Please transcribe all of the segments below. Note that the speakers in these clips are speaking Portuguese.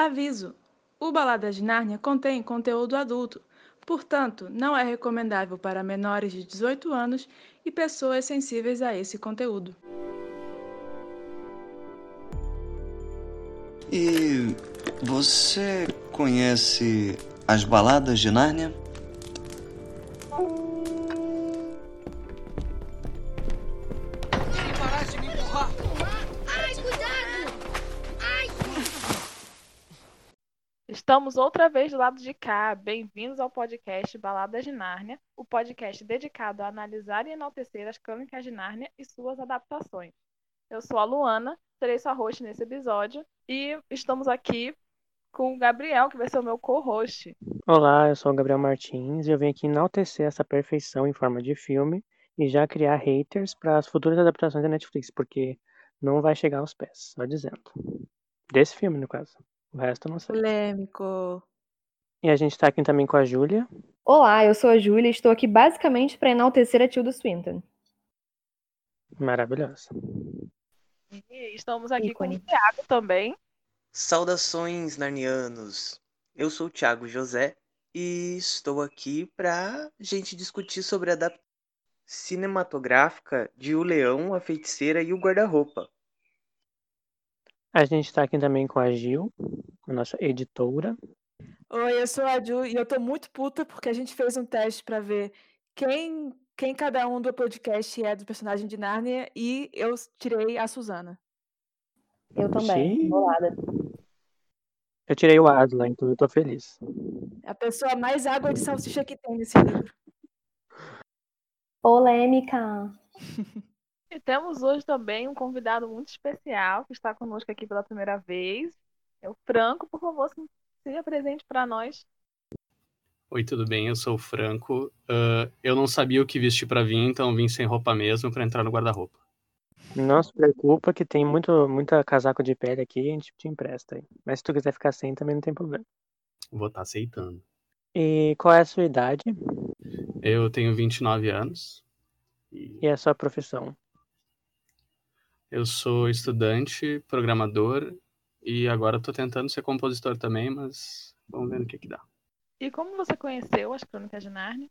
Aviso: o Balada de Nárnia contém conteúdo adulto, portanto, não é recomendável para menores de 18 anos e pessoas sensíveis a esse conteúdo. E você conhece as baladas de Nárnia? Estamos outra vez do lado de cá. Bem-vindos ao podcast Baladas de Nárnia, o podcast dedicado a analisar e enaltecer as crônicas de Nárnia e suas adaptações. Eu sou a Luana, serei sua host nesse episódio e estamos aqui com o Gabriel, que vai ser o meu co-host. Olá, eu sou o Gabriel Martins e eu vim aqui enaltecer essa perfeição em forma de filme e já criar haters para as futuras adaptações da Netflix, porque não vai chegar aos pés, só dizendo. Desse filme, no caso. O resto eu não sei. Polêmico. E a gente tá aqui também com a Júlia. Olá, eu sou a Júlia e estou aqui basicamente para enaltecer a Tilda Swinton. Maravilhosa. E estamos aqui Ícone. com o Thiago também. Saudações, narnianos! Eu sou o Thiago José e estou aqui para gente discutir sobre a adaptação cinematográfica de O Leão, a Feiticeira e o Guarda-Roupa. A gente tá aqui também com a Gil, a nossa editora. Oi, eu sou a Ju e eu tô muito puta porque a gente fez um teste pra ver quem, quem cada um do podcast é do personagem de Nárnia e eu tirei a Suzana. Eu também, bolada. Eu tirei o Asla, então eu tô feliz. A pessoa mais água de salsicha que tem nesse livro. Polêmica. E temos hoje também um convidado muito especial que está conosco aqui pela primeira vez. É o Franco, por favor, se, se apresente para nós. Oi, tudo bem? Eu sou o Franco. Ah, eu não sabia o que vestir pra vir, então vim sem roupa mesmo pra entrar no guarda-roupa. Não se preocupa que tem muito, muita casaco de pele aqui, a gente te empresta aí. Mas se tu quiser ficar sem, também não tem problema. Vou estar aceitando. E qual é a sua idade Eu tenho 29 anos e e a sua profissão? Eu sou estudante, programador e agora estou tentando ser compositor também, mas vamos ver no que que dá. E como você conheceu as Crônicas de Nárnia?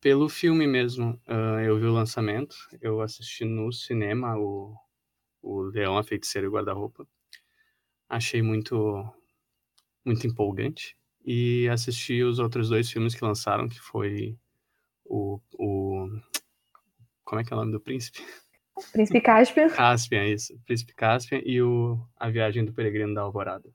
Pelo filme mesmo, ah, eu vi o lançamento, eu assisti no cinema o, o Leão, a Feiticeira e o Guarda-Roupa. Achei muito, muito empolgante. E assisti os outros dois filmes que lançaram, que foi o, o... Como é que é o nome do príncipe? Príncipe Caspian. Caspian, isso. Príncipe Caspian e o A Viagem do Peregrino da Alvorada.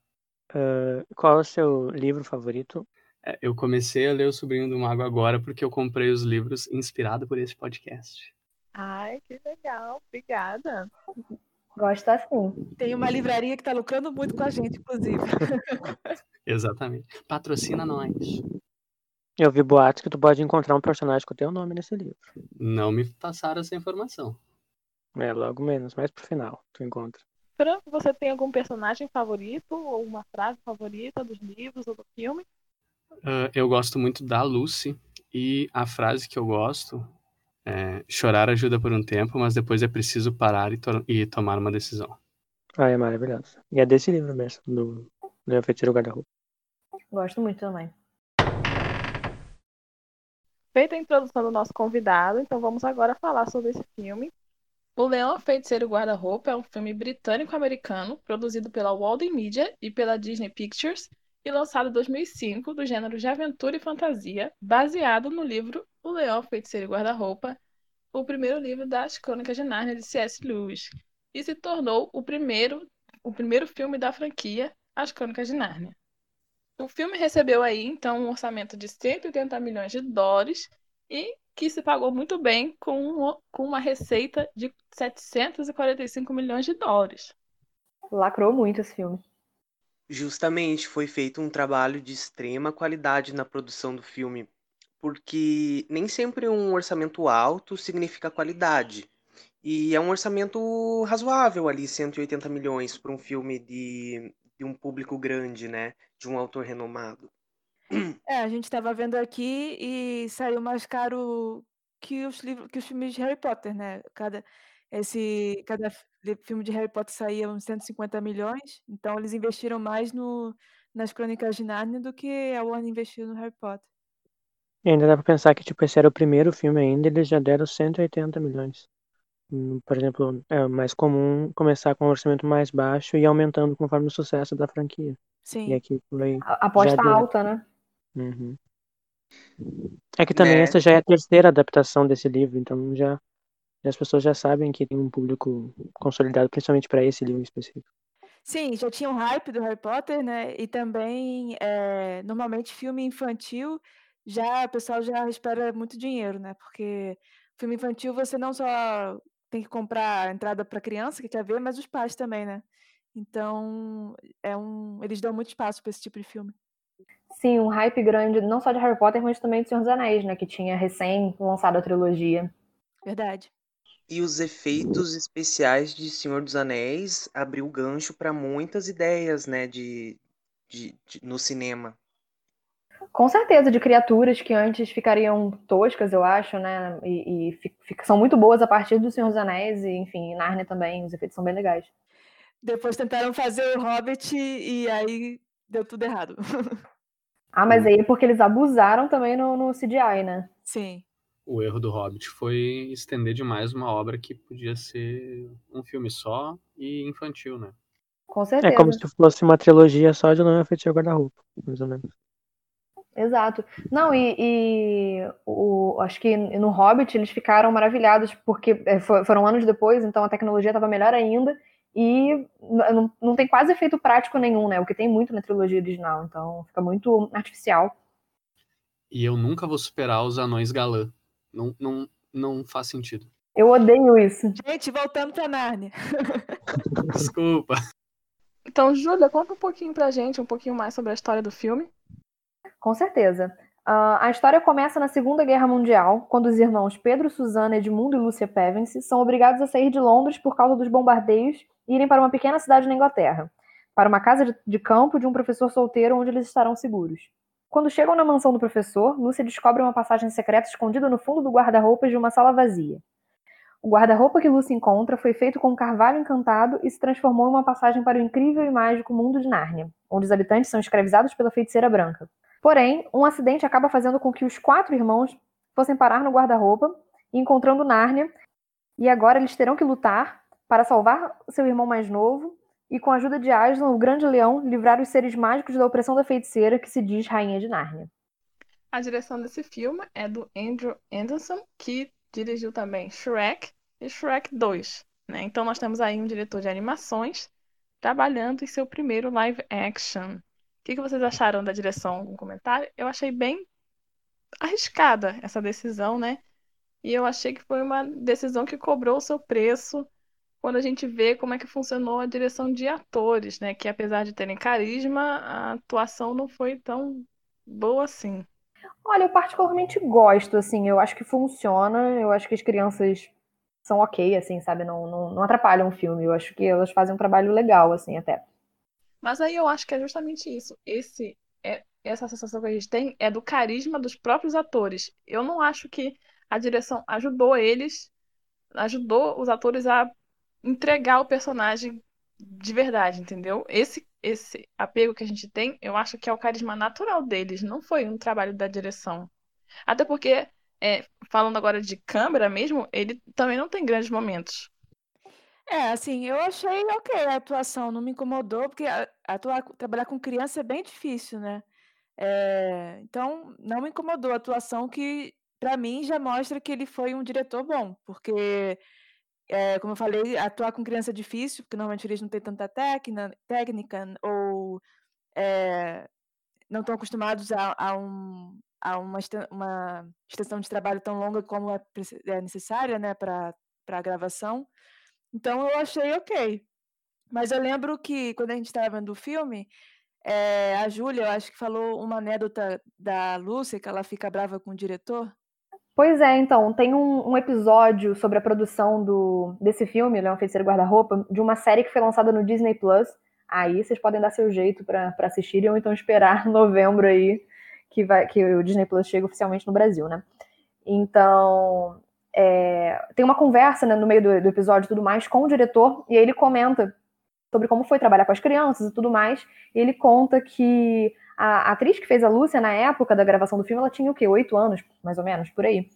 Ah, qual é o seu livro favorito? É, Eu comecei a ler O Sobrinho do Mago agora porque eu comprei os livros inspirado por esse podcast. Ai, que legal, obrigada. Gosto assim. Tem uma livraria que tá lucrando muito com a gente, inclusive. Exatamente. Patrocina nós. Eu vi boatos que tu pode encontrar um personagem com o teu nome nesse livro. Não me passaram essa informação. É, logo menos, mais pro final, tu encontra. Franco, você tem algum personagem favorito ou uma frase favorita dos livros ou do filme? Ah, eu gosto muito da Lucy e a frase que eu gosto é chorar ajuda por um tempo, mas depois é preciso parar e, to- e tomar uma decisão. Ah, é maravilhoso. E é desse livro mesmo, do Leão Feiticeiro Guarda-Roupa. Gosto muito também. Feita a introdução do nosso convidado, então vamos agora falar sobre esse filme. O Leão, Feiticeiro Guarda-Roupa é um filme britânico-americano produzido pela Walden Media e pela Disney Pictures e lançado em 2005 do gênero de aventura e fantasia, baseado no livro O Leão, Feiticeiro Guarda-Roupa, o primeiro livro das Crônicas de Nárnia de C.S. Lewis, e se tornou o primeiro, o primeiro filme da franquia As Crônicas de Nárnia. O filme recebeu aí, então, um orçamento de 180 milhões de dólares e que se pagou muito bem com, um- com uma receita de 745 milhões de dólares. Lacrou muito esse filme. Justamente foi feito um trabalho de extrema qualidade na produção do filme, porque nem sempre um orçamento alto significa qualidade. E é um orçamento razoável ali, 180 milhões para um filme de, de um público grande, né? De um autor renomado. É, a gente tava vendo aqui e saiu mais caro que os livros, que os filmes de Harry Potter, né? Cada esse cada filme de Harry Potter saía uns 150 milhões, então eles investiram mais no, nas Crônicas de Nárnia do que a Warner investiu no Harry Potter. E ainda dá pra pensar que, tipo, esse era o primeiro filme ainda, eles já deram 180 milhões. Hum, Por exemplo, é mais comum começar com um orçamento mais baixo e aumentando conforme o sucesso da franquia. E Sim, aqui foi. A aposta alta, né? Uhum. É que também Né? essa já é a terceira adaptação desse livro, então já as pessoas já sabem que tem um público consolidado, principalmente para esse livro em específico. sim, já tinha um hype do Harry Potter, né? E também, é, normalmente, filme infantil, já o pessoal já espera muito dinheiro, né? Porque filme infantil você não só tem que comprar a entrada para criança que quer ver, mas os pais também, né? Então, é um, eles dão muito espaço para esse tipo de filme. Sim, um hype grande, não só de Harry Potter, mas também de Senhor dos Anéis, né? Que tinha recém lançado a trilogia. Verdade. E os efeitos especiais de Senhor dos Anéis abriu gancho para muitas ideias, né, de, de, de- no cinema. Com certeza, de criaturas que antes ficariam toscas, eu acho, né? E, e fi- fi- são muito boas a partir do Senhor dos Anéis, e enfim, Narnia também, os efeitos são bem legais. Depois tentaram fazer o Hobbit e aí deu tudo errado. Ah, mas aí é porque eles abusaram também no, no CGI, né? Sim. O erro do Hobbit foi estender demais uma obra que podia ser um filme só e infantil, né? Com É certeza. como se fosse uma trilogia só de Não é Feiticeiro Guarda-Roupa, mais ou menos. Exato. Não, e, e o, acho que no Hobbit eles ficaram maravilhados, porque é, fo- foram anos depois, então a tecnologia estava melhor ainda, e não, não tem quase efeito prático nenhum, né? O que tem muito na trilogia original, então fica muito artificial. E eu nunca vou superar os anões galã. Não, não, não faz sentido. Eu odeio isso. Gente, voltando pra Nárnia. Desculpa. Então, Júlia, conta um pouquinho pra gente, um pouquinho mais sobre a história do filme. Com certeza. Ah, a história começa na Segunda Guerra Mundial, quando os irmãos Pedro, Susana, Edmundo e Lúcia Pevensey são obrigados a sair de Londres por causa dos bombardeios e irem para uma pequena cidade na Inglaterra, para uma casa de, campo de um professor solteiro onde eles estarão seguros. Quando chegam na mansão do professor, Lúcia descobre uma passagem secreta escondida no fundo do guarda-roupas de uma sala vazia. O guarda-roupa que Lúcia encontra foi feito com um carvalho encantado e se transformou em uma passagem para o incrível e mágico mundo de Nárnia, onde os habitantes são escravizados pela feiticeira branca. Porém, um acidente acaba fazendo com que os quatro irmãos fossem parar no guarda-roupa, encontrando Nárnia, e agora eles terão que lutar para salvar seu irmão mais novo e, com a ajuda de Aslan, o grande leão, livrar os seres mágicos da opressão da feiticeira que se diz Rainha de Nárnia. A direção desse filme é do Andrew Anderson, que dirigiu também Shrek e Shrek 2. Né? Então nós temos aí um diretor de animações trabalhando em seu primeiro live action. Que, que vocês acharam da direção? Algum comentário? Eu achei bem arriscada essa decisão, né? E eu achei que foi uma decisão que cobrou o seu preço quando a gente vê como é que funcionou a direção de atores, né? Que apesar de terem carisma, a atuação não foi tão boa assim. Olha, eu particularmente gosto, assim, eu acho que funciona, eu acho que as crianças são ok, assim, sabe? Não, não, não atrapalham o filme, eu acho que elas fazem um trabalho legal, assim, até. Mas aí eu acho que é justamente isso. Esse é essa sensação que a gente tem é do carisma dos próprios atores. Eu não acho que a direção ajudou eles, ajudou os atores a entregar o personagem de verdade, entendeu? Esse esse apego que a gente tem, eu acho que é o carisma natural deles, não foi um trabalho da direção. Até porque, é, falando agora de câmera mesmo, ele também não tem grandes momentos. É, assim, eu achei ok a atuação, não me incomodou, porque atuar, trabalhar com criança é bem difícil, né? É, então, não me incomodou a atuação, que pra mim já mostra que ele foi um diretor bom, porque, é, como eu falei, atuar com criança é difícil, porque normalmente eles não têm tanta técnica, técnica ou é, não estão acostumados a, a um, a uma, uma extensão de trabalho tão longa como é, é necessária, né, para a gravação. Então eu achei ok. Mas eu lembro que quando a gente estava vendo o filme, eh, a Júlia, eu acho que falou uma anedota da Lúcia, que ela fica brava com o diretor. Pois é, então, tem um, um episódio sobre a produção do, desse filme, Leão Feiticeiro Guarda-Roupa, de uma série que foi lançada no Disney Plus. Aí vocês podem dar seu jeito para assistirem ou então esperar novembro aí, que, vai, que o Disney Plus chega oficialmente no Brasil, né? Então, é, tem uma conversa né, no meio do, do episódio e tudo mais com o diretor, e aí ele comenta sobre como foi trabalhar com as crianças e tudo mais. E ele conta que a atriz que fez a Lúcia na época da gravação do filme, ela tinha o quê? Oito anos, mais ou menos, por aí.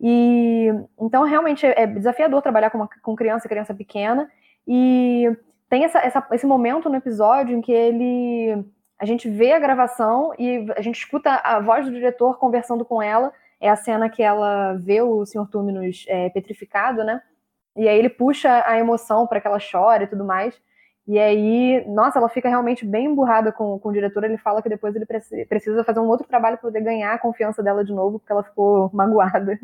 E então realmente é desafiador trabalhar com, uma, com criança, criança pequena. E tem essa, essa, esse momento no episódio em que ele a gente vê a gravação e a gente escuta a voz do diretor conversando com ela. É a cena que ela vê o Sr. Túminos é, petrificado, né? E aí ele puxa a emoção para que ela chore e tudo mais. E aí, nossa, ela fica realmente bem emburrada com, com o diretor. Ele fala que depois ele precisa fazer um outro trabalho para poder ganhar a confiança dela de novo, porque ela ficou magoada.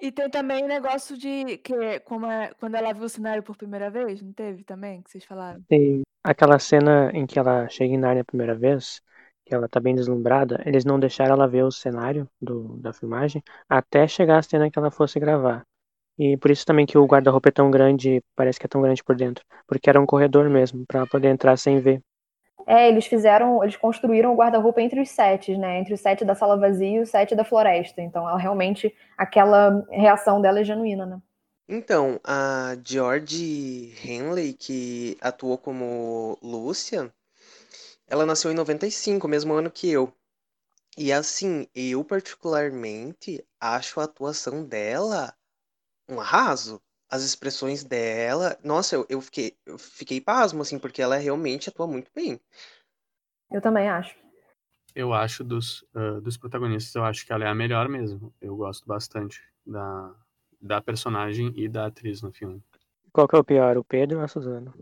E tem também negócio de que como é, quando ela viu o cenário por primeira vez, não teve também, que vocês falaram? Tem aquela cena em que ela chega em Narnia a primeira vez, que ela tá bem deslumbrada, eles não deixaram ela ver o cenário do, da filmagem até chegar a cena que ela fosse gravar. E por isso também que o guarda-roupa é tão grande, parece que é tão grande por dentro. Porque era um corredor mesmo, para poder entrar sem ver. É, eles fizeram, eles construíram o guarda-roupa entre os sets, né? Entre o set da sala vazia e o set da floresta. Então, ela realmente, aquela reação dela é genuína, né? Então, a George Henley, que atuou como Lúcia, ela nasceu em 95, mesmo ano que eu. E assim, eu particularmente acho a atuação dela um arraso. As expressões dela, nossa, eu, eu, fiquei, eu fiquei pasmo, assim, porque ela realmente atua muito bem. Eu também acho. Eu acho dos, uh, dos protagonistas, eu acho que ela é a melhor mesmo. Eu gosto bastante da, da personagem e da atriz no filme. Qual que é o pior, o Pedro ou a Suzana?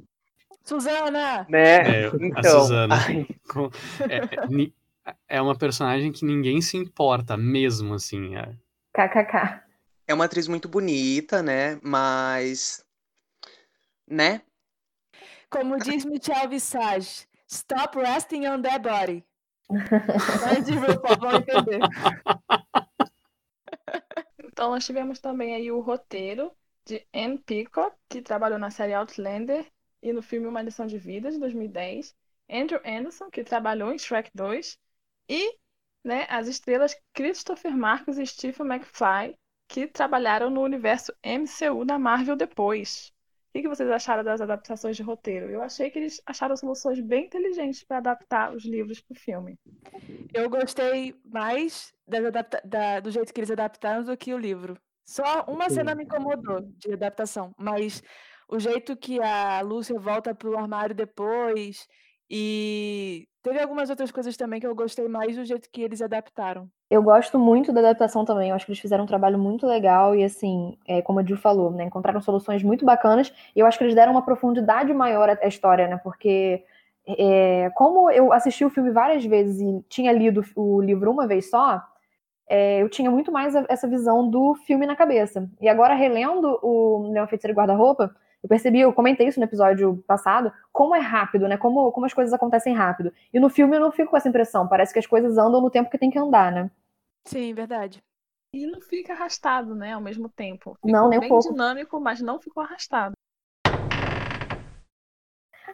Suzana! Né? É, então, a Suzana. Com- é, é, é uma personagem que ninguém se importa mesmo, assim. É, KKK. É uma atriz muito bonita, né? Mas. Né? Como diz Michel Visage, stop resting on that body. De RuPaul vão entender. Então, nós tivemos também aí o roteiro de Anne Peacock, que trabalhou na série Outlander e no filme Uma Lição de Vida, de 2010. Andrew Anderson, que trabalhou em Shrek 2. E né, as estrelas Christopher Marcos e Stephen McFly, que trabalharam no universo MCU da Marvel depois. O que vocês acharam das adaptações de roteiro? Eu achei que eles acharam soluções bem inteligentes para adaptar os livros para o filme. Eu gostei mais das adapta- da- do jeito que eles adaptaram do que o livro. Só uma cena me incomodou de adaptação, mas o jeito que a Lúcia volta pro armário depois e teve algumas outras coisas também que eu gostei mais do jeito que eles adaptaram. Eu gosto muito da adaptação também. Eu acho que eles fizeram um trabalho muito legal e, assim, é, como a Jill falou, né, encontraram soluções muito bacanas. E eu acho que eles deram uma profundidade maior à história, né? Porque, é, como eu assisti o filme várias vezes e tinha lido o livro uma vez só, é, eu tinha muito mais essa visão do filme na cabeça. E agora, relendo o Leão Feiticeiro Guarda-Roupa, eu percebi, eu comentei isso no episódio passado, como é rápido, né? Como, como as coisas acontecem rápido. E no filme eu não fico com essa impressão. Parece que as coisas andam no tempo que tem que andar, né? Sim, verdade. E não fica arrastado, né, ao mesmo tempo. Não, nem um bem pouco. dinâmico, mas não ficou arrastado.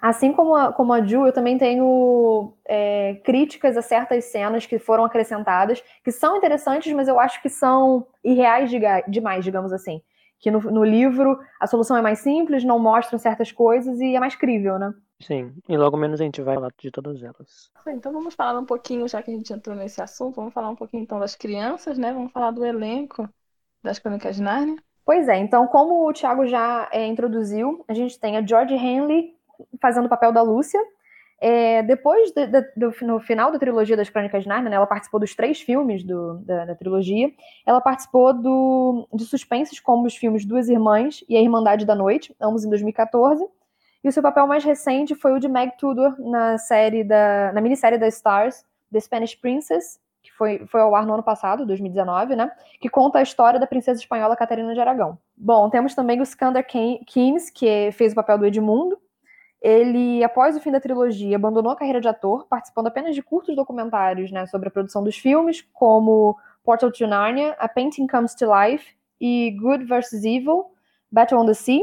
Assim como a, como a Ju, eu também tenho é, críticas a certas cenas que foram acrescentadas, que são interessantes, mas eu acho que são irreais diga- demais, digamos assim. Que no, no livro a solução é mais simples, não mostram certas coisas e é mais crível, né? Sim, e logo menos a gente vai falar de todas elas. Então vamos falar um pouquinho, já que a gente entrou nesse assunto, vamos falar um pouquinho então das crianças, né? Vamos falar do elenco das Crônicas de Nárnia. Pois é, então, como o Thiago já é, introduziu, a gente tem a George Henley fazendo o papel da Lúcia. É, depois, de- de- do, no final da trilogia das Crônicas de Nárnia, né, ela participou dos três filmes do- da, da trilogia. Ela participou do, de suspenses como os filmes Duas Irmãs e A Irmandade da Noite, ambos em 2014. E o seu papel mais recente foi o de Meg Tudor na série da, na minissérie da Stars, The Spanish Princess, que foi, foi ao ar no ano passado, 2019, né? Que conta a história da princesa espanhola Catarina de Aragão. Bom, temos também o Skander Ke- Keynes, que fez o papel do Edmundo. Ele, após o fim da trilogia, abandonou a carreira de ator, participando apenas de curtos documentários né, sobre a produção dos filmes, como Portal to Narnia, A Painting Comes to Life e Good vs. Evil, Battle on the Sea.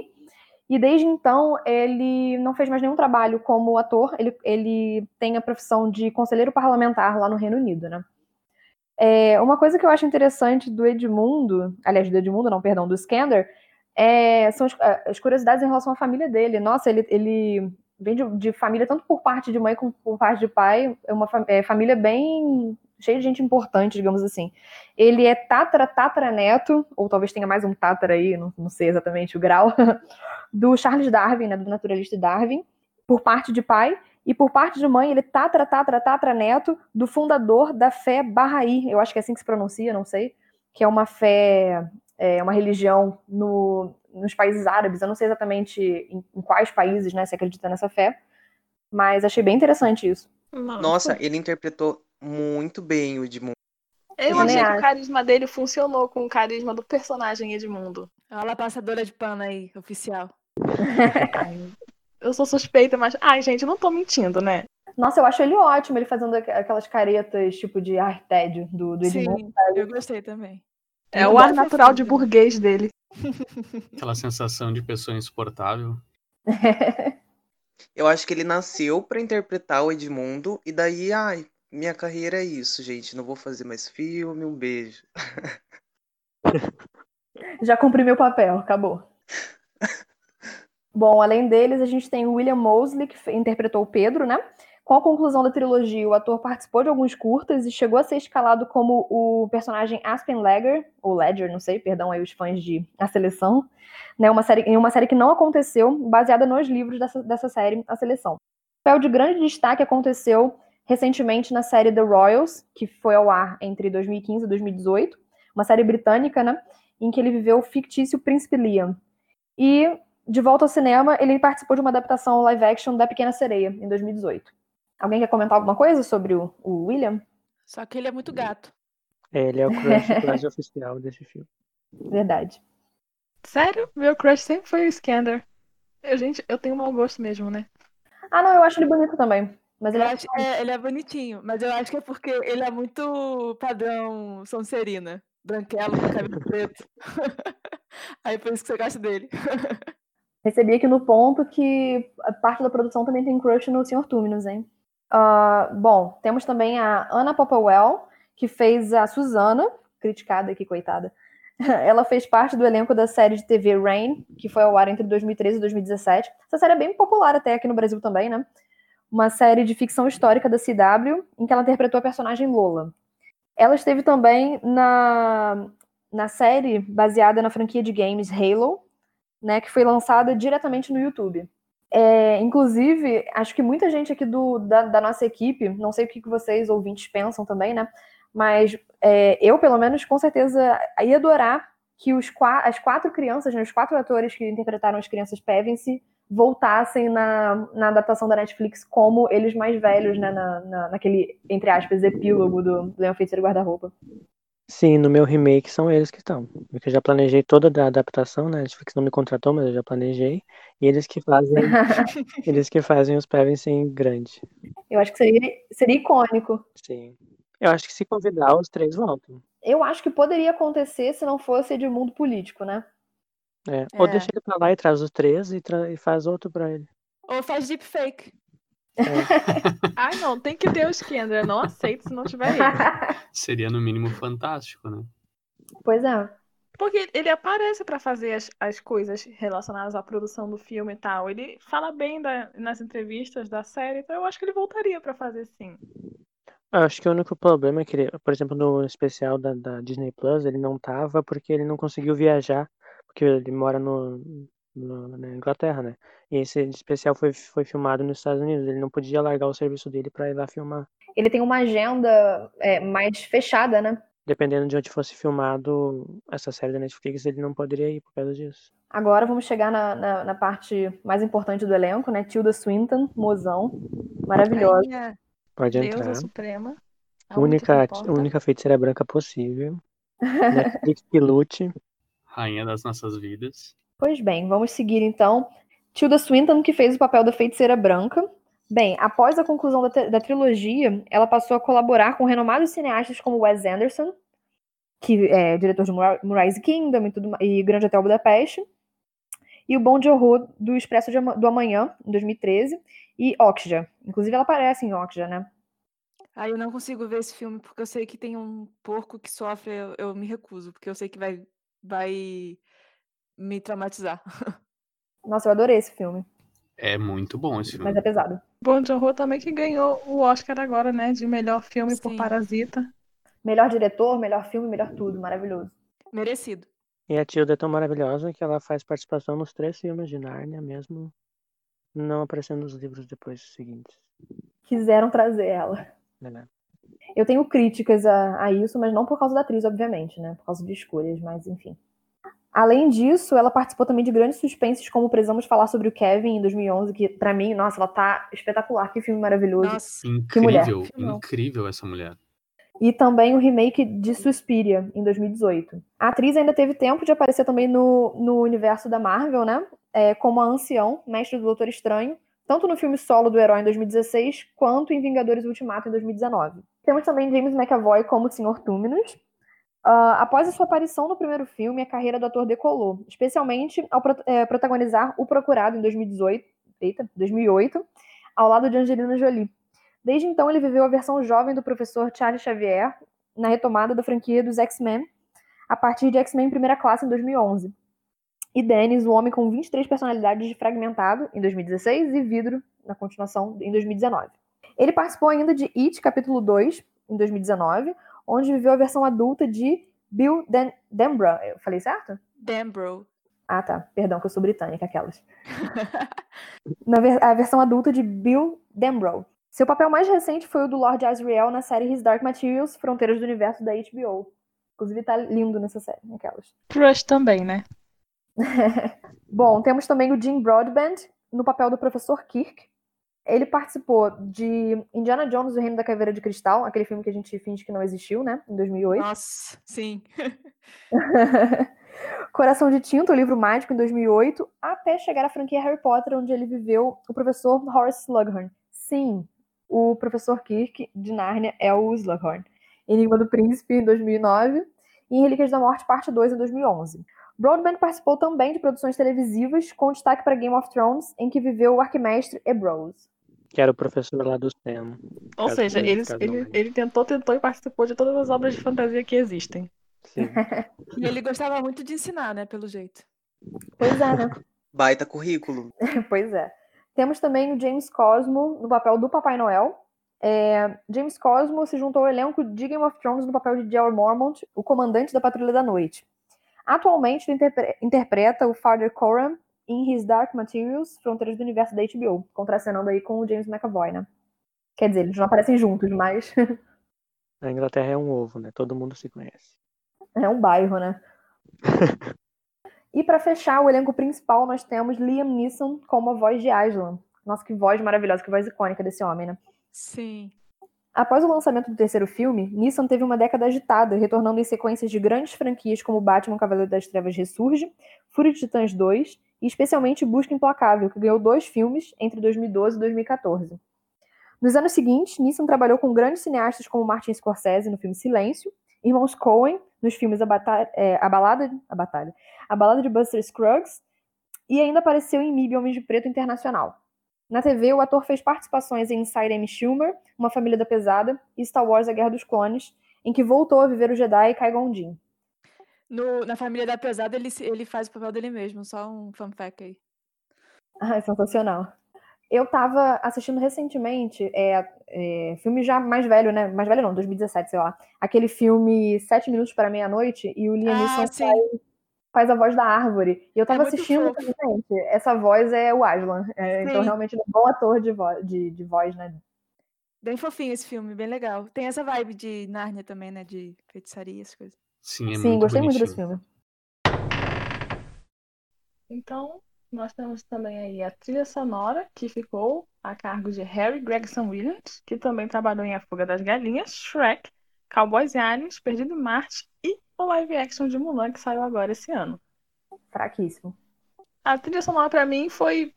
E desde então ele não fez mais nenhum trabalho como ator, ele, ele tem a profissão de conselheiro parlamentar lá no Reino Unido, né? É, uma coisa que eu acho interessante do Edmundo, aliás, do Edmundo, não, perdão, do Skander, é, são as, as, curiosidades em relação à família dele. Nossa, ele, ele vem de, de, família tanto por parte de mãe como por parte de pai, é uma é, família bem cheia de gente importante, digamos assim. Ele é tatara, tatara neto, ou talvez tenha mais um tatara aí, não, não sei exatamente o grau, do Charles Darwin, né, do naturalista Darwin, por parte de pai, e por parte de mãe, ele tatara, tatara, tatara neto do fundador da fé Bahá'í, eu acho que é assim que se pronuncia, não sei, que é uma fé, é uma religião no, nos países árabes, eu não sei exatamente em, em quais países, né, se acredita nessa fé, mas achei bem interessante isso. Nossa, Nossa ele interpretou muito bem o Edmundo. Eu achei que o carisma dele funcionou com o carisma do personagem Edmundo. Olha a passadora de pano aí, oficial. eu sou suspeita, mas. Ai, gente, não tô mentindo, né? Nossa, eu acho ele ótimo, ele fazendo aquelas caretas tipo de ar tédio do, do Edmundo. Sim, eu gostei também. É o ar natural de burguês dele. Aquela sensação de pessoa insuportável. eu acho que ele nasceu para interpretar o Edmundo e daí, ai, minha carreira é isso, gente. Não vou fazer mais filme. Um beijo. Já cumpri meu papel, acabou. Bom, além deles, a gente tem o William Mosley, que interpretou o Pedro, né? Com a conclusão da trilogia, o ator participou de alguns curtas e chegou a ser escalado como o personagem Aspen Ledger, ou Ledger, não sei, perdão aí os fãs de A Seleção, né? Uma série, em uma série que não aconteceu, baseada nos livros dessa, dessa série, A Seleção. O papel de grande destaque aconteceu recentemente na série The Royals, que foi ao ar entre 2015 e 2018, uma série britânica, né, em que ele viveu o fictício Príncipe Liam. E, de volta ao cinema, ele participou de uma adaptação live action da Pequena Sereia, em 2018. Alguém quer comentar alguma coisa sobre o, o William? Só que ele é muito gato. É, ele é o crush, crush oficial desse filme. Verdade. Sério? Meu crush sempre foi o Skander. Eu, gente, eu tenho mau gosto mesmo, né? Ah, não, eu acho ele bonito também. Mas ele, é... Acho, é, ele é bonitinho, mas eu acho que é porque ele é muito padrão Sonserina. Branquelo com cabelo preto. Aí por isso que você gosta dele. Recebi aqui no ponto que a parte da produção também tem crush no Sr. Túminos, hein? Uh, bom, temos também a Anna Popplewell, que fez a Susana, criticada aqui, coitada. Ela fez parte do elenco da série de TV Rain, que foi ao ar entre 2013 e 2017. Essa série é bem popular até aqui no Brasil também, né? uma série de ficção histórica da CW, em que ela interpretou a personagem Lola. Ela esteve também na, na série baseada na franquia de games Halo, né, que foi lançada diretamente no YouTube. É, inclusive, acho que muita gente aqui do, da, da, nossa equipe, não sei o que vocês ouvintes pensam também, né? Mas é, eu, pelo menos, com certeza ia adorar que os, as quatro crianças, né, os quatro atores que interpretaram as crianças Pevensey, voltassem na, na adaptação da Netflix como eles mais velhos, né, na, na, naquele, entre aspas, epílogo do Leão Feiticeiro Guarda-Roupa. Sim, no meu remake são eles que estão. Porque eu já planejei toda a adaptação, né? A Netflix não me contratou, mas eu já planejei. E eles que fazem. eles que fazem os Pevensen grande. Eu acho que seria, seria icônico. Sim. Eu acho que se convidar, os três voltam. Eu acho que poderia acontecer se não fosse de mundo político, né? É. Ou deixa ele pra lá e traz os três e, tra... e faz outro pra ele. Ou faz deepfake. É. Ai, não, tem que ter o Skender. Não aceito se não tiver ele. Seria no mínimo fantástico, né? Pois é. Porque ele aparece para fazer as, as coisas relacionadas à produção do filme e tal. Ele fala bem da, nas entrevistas da série, então eu acho que ele voltaria para fazer sim. Eu acho que o único problema é que, ele, por exemplo, no especial da, da Disney Plus, ele não tava porque ele não conseguiu viajar porque ele mora no, no, na Inglaterra, né? E esse especial foi, foi filmado nos Estados Unidos. Ele não podia largar o serviço dele para ir lá filmar. Ele tem uma agenda é, mais fechada, né? Dependendo de onde fosse filmado essa série da Netflix, ele não poderia ir por causa disso. Agora vamos chegar na, na, na parte mais importante do elenco, né? Tilda Swinton, mozão, maravilhosa. Rainha, Pode Deusa entrar. Suprema. Única, única feiticeira branca possível. Netflix que lute rainha das nossas vidas. Pois bem, vamos seguir então. Tilda Swinton, que fez o papel da feiticeira branca. Bem, após a conclusão da, da trilogia, ela passou a colaborar com renomados cineastas como Wes Anderson, que é diretor de Moonrise Kingdom e, tudo, e Grande Hotel Budapeste, e o Bom Joe do Expresso do Amanhã, em 2013, e Okja. Inclusive ela aparece em Okja, né? Aí eu não consigo ver esse filme porque eu sei que tem um porco que sofre, eu, eu me recuso, porque eu sei que vai, vai me traumatizar. Nossa, eu adorei esse filme, É muito bom esse filme. mas é pesado. Bong Joon-ho também que ganhou o Oscar agora, né? De melhor filme por Sim. Parasita. Melhor diretor, melhor filme, melhor tudo, maravilhoso. Merecido. E a Tilda é tão maravilhosa que ela faz participação nos três filmes de Nárnia, mesmo não aparecendo nos livros depois seguintes. Quiseram trazer ela. né? Eu tenho críticas a, a isso, mas não por causa da atriz, obviamente, né? Por causa de escolhas, mas enfim. Além disso, ela participou também de grandes suspenses, como Precisamos Falar sobre o Kevin, em 2011, que pra mim, nossa, ela tá espetacular. Que filme maravilhoso. Nossa. Incrível, incrível essa mulher. E também o remake de Suspiria, em 2018. A atriz ainda teve tempo de aparecer também no, no universo da Marvel, né? É, como a Ancião, mestre do Doutor Estranho, tanto no filme solo do herói em 2016, quanto em Vingadores Ultimato em 2019. Temos também James McAvoy como o Sr. Túminos. Ah, após a sua aparição no primeiro filme, a carreira do ator decolou, especialmente ao pro- eh, protagonizar O Procurado em 2018, eita, 2008, ao lado de Angelina Jolie. Desde então, ele viveu a versão jovem do professor Charles Xavier na retomada da franquia dos X-Men, a partir de X-Men Primeira Classe em 2011. E Dennis, o homem com 23 personalidades de Fragmentado, em 2016, e Vidro, na continuação, em 2019. Ele participou ainda de It, capítulo 2, em 2019, onde viveu a versão adulta de Bill Den Denbrough. Eu falei certo? bro. Ah, tá. Perdão, que eu sou britânica, aquelas. Na ver- a versão adulta de Bill Denbrough. Seu papel mais recente foi o do Lord Asriel na série His Dark Materials, Fronteiras do Universo da HBO. Inclusive tá lindo nessa série, aquelas. Crush também, né? Bom, temos também o Jim Broadbent no papel do professor Kirk. Ele participou de Indiana Jones e o Reino da Caveira de Cristal, aquele filme que a gente finge que não existiu, né? Em 2008. Nossa, sim. Coração de Tinta, o livro mágico, em 2008, até chegar à franquia Harry Potter, onde ele viveu o professor Horace Slughorn. Sim, o professor Kirk de Nárnia é o Slughorn. Enigma do Príncipe, em 2009, e Relíquias da Morte, parte 2, em 2011. Broadbent participou também de produções televisivas, com destaque para Game of Thrones, em que viveu o arquimestre Ebrose. Que era o professor lá do Sam. Ou seja, ele, ele, ele tentou, tentou e participou de todas as obras de fantasia que existem. Sim. E ele gostava muito de ensinar, né, pelo jeito. Pois é, né? Baita currículo. Pois é. Temos também o James Cosmo no papel do Papai Noel. É, James Cosmo se juntou ao elenco de Game of Thrones no papel de Jorah Mormont, o comandante da Patrulha da Noite. Atualmente, ele interpre- interpreta o Father Coram em His Dark Materials, Fronteiras do Universo da HBO, contracenando aí com o James McAvoy, né? Quer dizer, eles não aparecem juntos, mas A Inglaterra é um ovo, né? Todo mundo se conhece. é um bairro, né? E para fechar o elenco principal, nós temos Liam Neeson como a voz de Aslan. Nossa, que voz maravilhosa, que voz icônica desse homem, né? Sim. Após o lançamento do terceiro filme, Neeson teve uma década agitada, retornando em sequências de grandes franquias como Batman Cavaleiro das Trevas Ressurge, Fúria de Titãs 2 e especialmente Busca Implacável, que ganhou dois filmes entre 2012 e 2014. Nos anos seguintes, Neeson trabalhou com grandes cineastas como Martin Scorsese no filme Silêncio, irmãos Coen nos filmes A, é, a Balada, a Batalha, A Balada de Buster Scruggs e ainda apareceu em MIB Homens de Preto Internacional. Na TV, o ator fez participações em Inside Amy Schumer, Uma Família da Pesada e Star Wars A Guerra dos Clones, em que voltou a viver o Jedi Qui-Gon Jinn. No, na Família da Pesada, ele, ele faz o papel dele mesmo, só um fun fact aí. Ah, é sensacional. Eu tava assistindo recentemente, é, é, filme já mais velho, né? Mais velho não, 2017, sei lá. Aquele filme Sete Minutos para Meia-Noite, e o Liam Ah, Neeson sim. Faz, a voz da árvore. E eu tava muito assistindo, fofo. gente, essa voz é o Aslan. É, então, realmente, ele é um bom ator de, vo de, de voz, né? Bem fofinho esse filme, bem legal. Tem essa vibe de Nárnia também, né? De feitiçaria, essas coisas. Sim, é Sim, muito gostei muito bonitinho. desse filme. Então, nós temos também aí a trilha sonora, que ficou a cargo de Harry Gregson Williams, que também trabalhou em A Fuga das Galinhas, Shrek, Cowboys e Aliens, Perdido em Marte e o live action de Mulan, que saiu agora esse ano. Fraquíssimo. A trilha sonora pra mim foi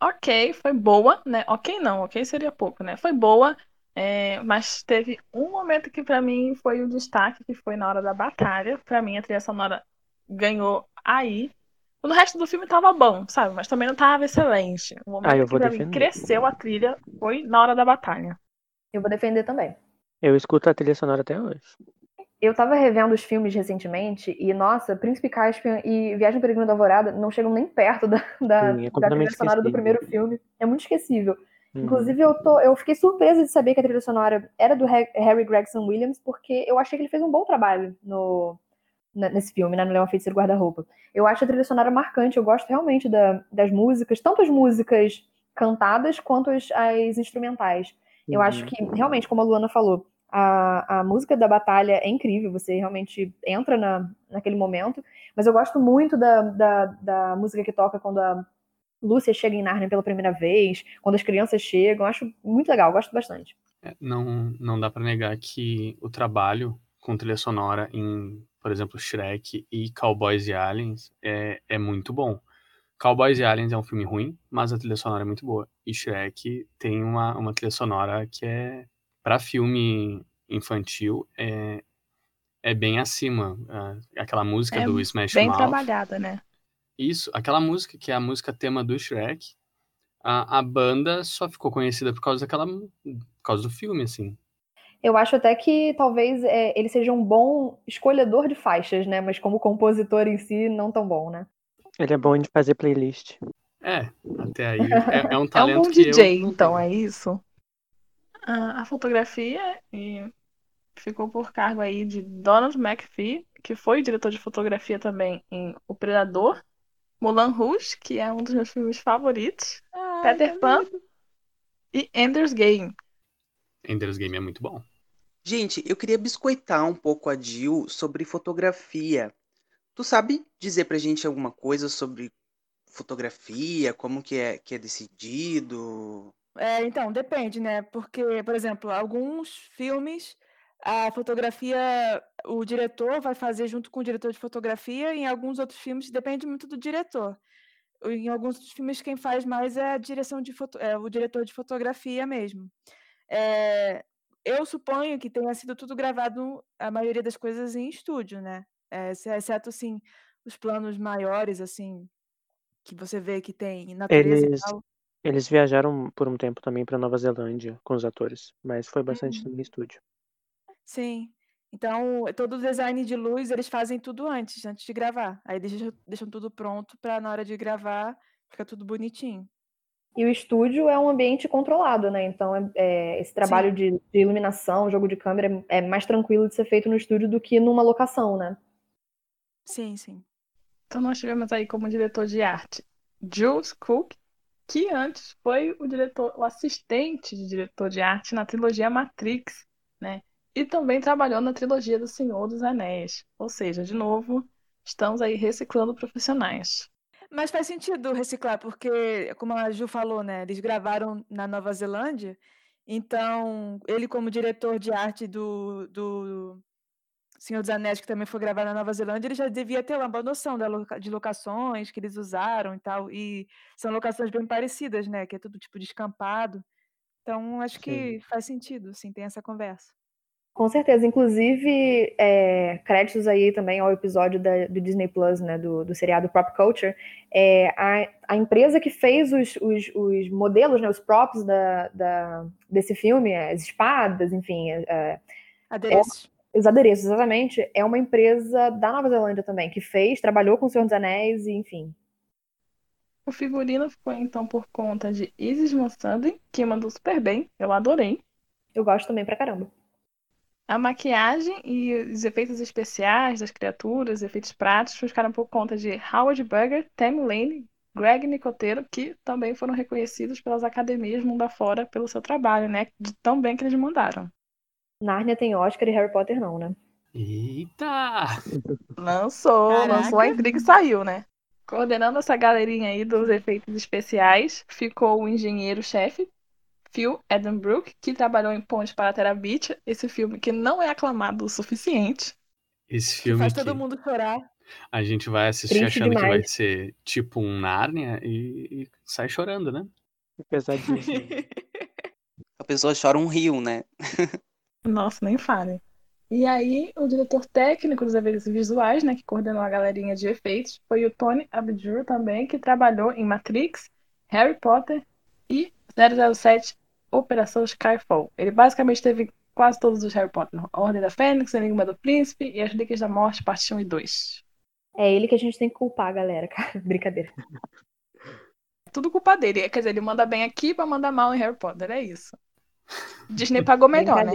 ok, foi boa, né? Ok não, ok seria pouco, né? Foi boa, é, mas teve um momento que pra mim foi o destaque, que foi na hora da batalha. Pra mim a trilha sonora ganhou aí. No resto do filme tava bom, sabe? Mas também não tava excelente. O momento Ah, eu que vou pra mim defender. cresceu a trilha foi na hora da batalha. Eu vou defender também. Eu escuto a trilha sonora até hoje. Eu tava revendo os filmes recentemente e, nossa, Príncipe Caspian e Viagem Peregrino da Alvorada não chegam nem perto da, da, Sim, é da trilha sonora do primeiro filme. É muito esquecível. Uhum. Inclusive, eu, tô, eu fiquei surpresa de saber que a trilha sonora era do Harry Gregson Williams, porque eu achei que ele fez um bom trabalho no, nesse filme, né, no Leão Feiticeiro Guarda-Roupa. Eu acho a trilha sonora marcante, eu gosto realmente da, das músicas, tanto as músicas cantadas quanto as, as instrumentais. Eu Uhum. acho que, realmente, como a Luana falou, a, a música da batalha é incrível, você realmente entra na, naquele momento, mas eu gosto muito da, da, da música que toca quando a Lúcia chega em Narnia pela primeira vez, quando as crianças chegam, acho muito legal, gosto bastante. É, não, não dá pra negar que o trabalho com trilha sonora em, por exemplo, Shrek e Cowboys e Aliens é, é muito bom. Cowboys e Aliens é um filme ruim, mas a trilha sonora é muito boa. E Shrek tem uma, uma trilha sonora que é, pra filme infantil, é, é bem acima. Aquela música É do Smash Bem Mouth. trabalhada, né? Isso, aquela música que é a música tema do Shrek, a, a banda só ficou conhecida por causa daquela, por causa do filme, assim. Eu acho até que talvez é, ele seja um bom escolhedor de faixas, né? Mas como compositor em si, não tão bom, né? Ele é bom de fazer playlist. É, até aí é, é um É um talento bom que DJ, eu então, é isso? A, fotografia e ficou por cargo aí de Donald McPhee, que foi diretor de fotografia também em O Predador, Moulin Rouge, que é um dos meus filmes favoritos, Peter Pan e Ender's Game. Ender's Game é muito bom. Gente, eu queria biscoitar um pouco a Jill sobre fotografia. Tu sabe dizer pra gente alguma coisa sobre fotografia, como que é, que é decidido? É, então, depende, né? Porque, por exemplo, alguns filmes, a fotografia, o diretor vai fazer junto com o diretor de fotografia, e em alguns outros filmes depende muito do diretor. Em alguns outros filmes, quem faz mais é a direção de foto, é o diretor de fotografia mesmo. É, eu suponho que tenha sido tudo gravado, a maioria das coisas em estúdio, né? É, ex- exceto, assim, os planos maiores, assim, que você vê que tem natureza Eles, e tal. Eles viajaram por um tempo também pra Nova Zelândia com os atores, mas foi bastante Uhum. no estúdio. Sim. Então, todo o design de luz eles fazem tudo antes, antes de gravar. Aí deixam, deixam tudo pronto para na hora de gravar ficar tudo bonitinho. E o estúdio é um ambiente controlado, né? Então, é- é, esse trabalho Sim. de, de iluminação, jogo de câmera, é mais tranquilo de ser feito no estúdio do que numa locação, né? Sim, sim. Então nós tivemos aí como diretor de arte Jules Cook, que antes foi o diretor, o assistente de diretor de arte na trilogia Matrix, né? E também trabalhou na trilogia do Senhor dos Anéis. Ou seja, de novo, estamos aí reciclando profissionais. Mas faz sentido reciclar, porque, como a Ju falou, né? Eles gravaram na Nova Zelândia, então ele, como diretor de arte do, do Senhor dos Anéis, que também foi gravado na Nova Zelândia, ele já devia ter uma boa noção loca- de locações que eles usaram e tal. E são locações bem parecidas, né? Que é tudo tipo descampado. Então, acho Sim. que faz sentido, assim, tem essa conversa. Com certeza. Inclusive, é, créditos aí também ao episódio da- do Disney Plus, né? Do, do seriado Prop Culture. É, a, a empresa que fez os, os, os modelos, né? Os props da, da- desse filme, as espadas, enfim, é, Adereços. Os adereços, exatamente, é uma empresa da Nova Zelândia também, que fez, trabalhou com o Senhor dos Anéis, e enfim. O figurino ficou então por conta de Isis Monsandri, que mandou super bem, eu adorei. Eu gosto também pra caramba. A maquiagem e os efeitos especiais das criaturas, efeitos práticos, ficaram por conta de Howard Berger, Tammy Lane, Greg Nicotero, que também foram reconhecidos pelas academias mundo afora pelo seu trabalho, né? De tão bem que eles mandaram. Nárnia tem Oscar e Harry Potter não, né? Eita! Lançou, Caraca. lançou a intriga e saiu, né? Coordenando essa galerinha aí dos efeitos especiais, ficou o engenheiro-chefe, Phil Edenbrook, que trabalhou em Ponte para Terabithia, esse filme que não é aclamado o suficiente. Esse Que filme faz que todo mundo chorar. a gente vai assistir Triste achando que vai demais. ser tipo um Nárnia e, e sai chorando, né? Pesadíssimo. A pessoa chora um rio, né? Nossa, nem fale. E aí, o diretor técnico dos efeitos visuais, né, que coordenou a galerinha de efeitos, foi o Tony Abjur também, que trabalhou em Matrix, Harry Potter e 007 Operação Skyfall. Ele basicamente teve quase todos os Harry Potter. Ordem da Fênix, Enigma do Príncipe e As Relíquias da Morte, parte 1 e 2. É ele que a gente tem que culpar, galera, cara. Brincadeira. Tudo culpa dele. Quer dizer, ele manda bem aqui pra mandar mal em Harry Potter. É isso. Disney pagou melhor, né?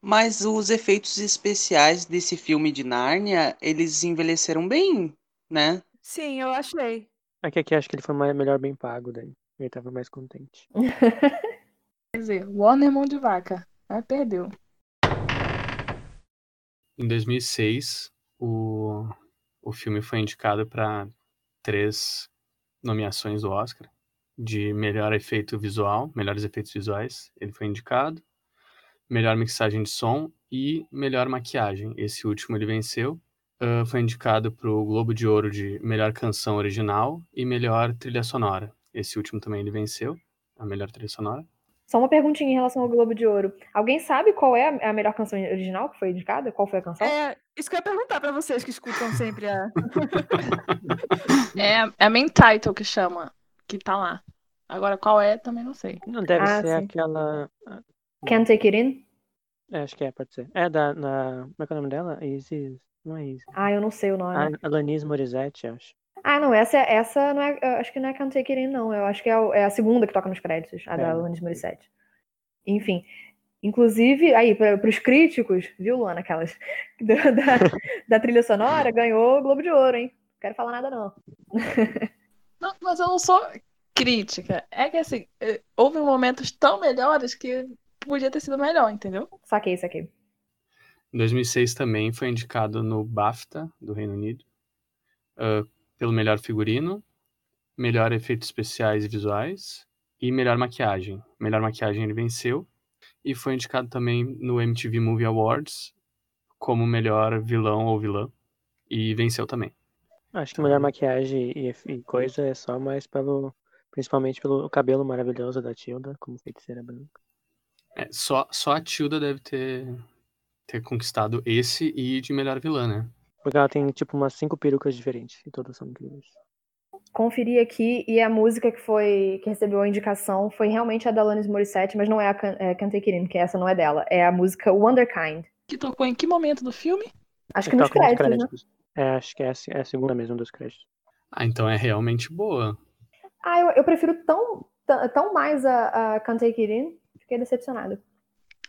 Mas os efeitos especiais desse filme de Nárnia, eles envelheceram bem, né? Sim, eu achei. É que aqui acho que ele foi mais, melhor bem pago daí. Ele tava mais contente. Quer dizer, Warner mão de vaca. Mas perdeu. Em 2006, o, o filme foi indicado para três nomeações do Oscar de melhor efeito visual, melhores efeitos visuais. Ele foi indicado, melhor mixagem de som e melhor maquiagem. Esse último ele venceu. Ah, foi indicado para o Globo de Ouro de melhor canção original e melhor trilha sonora. Esse último também ele venceu, a melhor trilha sonora. Só uma perguntinha em relação ao Globo de Ouro. Alguém sabe qual é a- melhor canção original que foi indicada? Qual foi a canção? É, isso que eu ia perguntar pra vocês que escutam sempre a. É, é a main title que chama, que tá lá. Agora, qual é, também não sei. Não deve Ah, ser sim. aquela. Can't Take It In? É, acho que é, pode ser. É da. Na... Como é que é o nome dela? Isis. Não é Isis. Ah, eu não sei o nome. Ah, Alanis Morissette, acho. Ah, não, essa, essa não é. eu Acho que não é Can't Take It In, não. Eu acho que é, é a segunda que toca nos créditos, a da É. Alanis Morissette. Enfim. Inclusive, aí, para os críticos, viu, Luana, aquelas da, da, da trilha sonora, ganhou o Globo de Ouro, hein? Não quero falar nada, não. Não, mas eu não sou crítica. É que assim, eh, houve momentos tão melhores que podia ter sido melhor, entendeu? Saquei, saquei. Em 2006 também foi indicado no BAFTA do Reino Unido ah, pelo melhor figurino, melhor efeitos especiais e visuais e melhor maquiagem. Melhor maquiagem ele venceu e foi indicado também no MTV Movie Awards como melhor vilão ou vilã e venceu também. Acho que melhor maquiagem e, e coisa é só mais pelo. Principalmente pelo cabelo maravilhoso da Tilda, como feiticeira branca. É, só, só a Tilda deve ter, ter conquistado esse e de melhor vilã, né? Porque ela tem tipo umas cinco perucas diferentes e todas são incríveis. Conferi aqui e a música que foi que recebeu a indicação foi realmente a da Alanis Morissette, mas não é a Can, é Can't Take It In, que essa não é dela. É a música Wonderkind. Que tocou em que momento do filme? Acho que nos Toca nos créditos, né? É, acho que é é a segunda mesmo dos créditos. Ah, então é realmente boa. Ah, eu, eu prefiro tão, tão, tão mais a, a Can't Take It In. Fiquei decepcionada.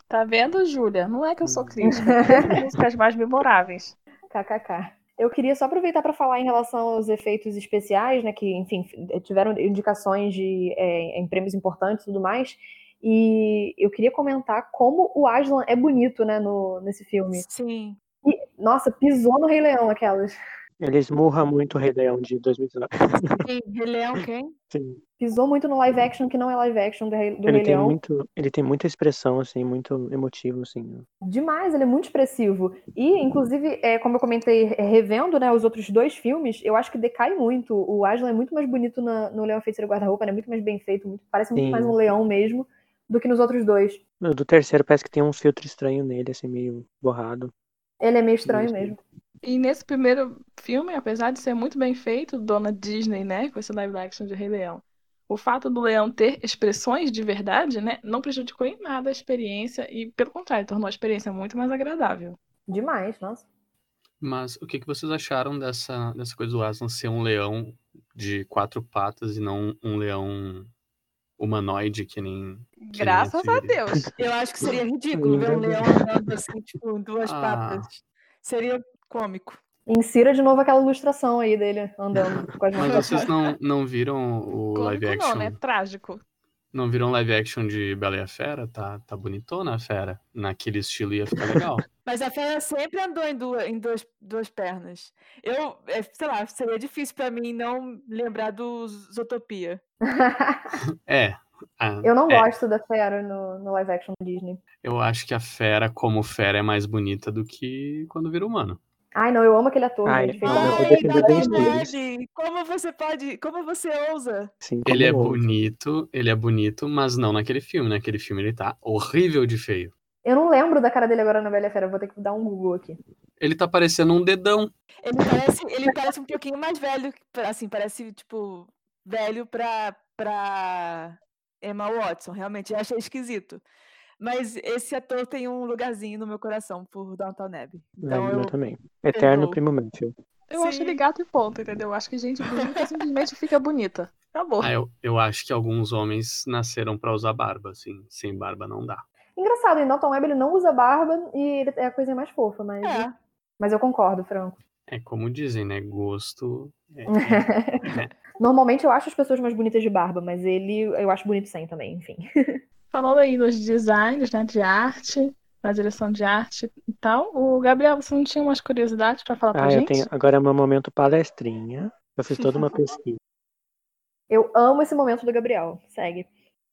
Tá vendo, Júlia? Não é que eu sou crítica. Tem músicas mais memoráveis. KKK. Eu queria só aproveitar para falar em relação aos efeitos especiais, né? Que, enfim, tiveram indicações de, é, em prêmios importantes e tudo mais. E eu queria comentar como o Aslan é bonito, né, no, nesse filme. Sim. E, nossa, pisou no Rei Leão aquelas. Ele esmurra muito o Rei Leão de 2019. Sim, Rei Leão quem? Sim. Pisou muito no live action que não é live action do Rei, do Ele Rei tem, Leão. muito, ele tem muita expressão, assim, muito emotivo, assim. Demais, ele é muito expressivo. E, inclusive, é, como eu comentei, é, revendo né, os outros dois filmes, eu acho que decai muito. O Aslan é muito mais bonito na- no Leão Feiticeiro Guarda-Roupa, né? Muito mais bem feito, muito- parece muito Sim. mais um leão mesmo do que nos outros dois. O do terceiro parece que tem um filtro estranho nele, assim, meio borrado. Ele é meio estranho mesmo. E nesse primeiro filme, apesar de ser muito bem feito, Dona Disney, né, com esse live action de Rei Leão, o fato do leão ter expressões de verdade, né, não prejudicou em nada a experiência e, pelo contrário, tornou a experiência muito mais agradável. Demais, nossa. Mas o que, que vocês acharam dessa, dessa coisa do Aslan ser um leão de quatro patas e não um leão humanoide que nem. que nem Graças a sugerido? Deus. Eu acho que seria ridículo ver um leão andando assim, tipo, duas Ah. patas. Seria cômico. Insira de novo aquela ilustração aí dele andando com as Mas mãos. vocês não, não viram o live Cômico action? não, né? Trágico. Não viram live action de Bela e a Fera? Tá, tá bonitona a Fera. Naquele estilo ia ficar legal. Mas a fera sempre andou em duas, em duas, duas pernas. Eu, é, sei lá, seria difícil pra mim não lembrar do Zootopia. É. a- Eu não é, gosto da Fera no, no live action Disney. Eu acho que a Fera, como Fera, é mais bonita do que quando vira humano. Ai, não, eu amo aquele ator, Ai, gente. Não, eu defender como você pode, como você ousa? Assim, Ele é bonito, ele é bonito, mas não naquele filme. Naquele filme ele tá horrível de feio. Eu não lembro da cara dele agora na Bela e a Fera, vou ter que dar um Google aqui. Ele tá parecendo um dedão. Ele parece, ele parece um pouquinho mais velho, assim, parece tipo velho pra, pra Emma Watson, realmente, eu achei esquisito. Mas esse ator tem um lugarzinho no meu coração por Downton Abbey. Então É, eu eu também. Eterno perdoo. Primo Manfield. Eu acho ele Sim. gato e ponto, entendeu? Eu acho que gente bonita simplesmente fica bonita. Acabou. Ah, eu, eu acho que alguns homens nasceram pra usar barba, assim. Sem barba não dá. Engraçado, em Downton Abbey ele não usa barba e ele é a coisinha mais fofa, mas, É. mas eu concordo, Franco. É como dizem, né? Gosto. É, é- Normalmente eu acho as pessoas mais bonitas de barba, mas ele eu acho bonito sem também, enfim. Falando aí dos designs, né, de arte, na direção de arte e tal, o Gabriel, você não tinha umas curiosidades pra falar pra Ah, eu gente? tenho. Agora é meu momento palestrinha. Eu fiz toda uma pesquisa. Eu amo esse momento do Gabriel. Segue.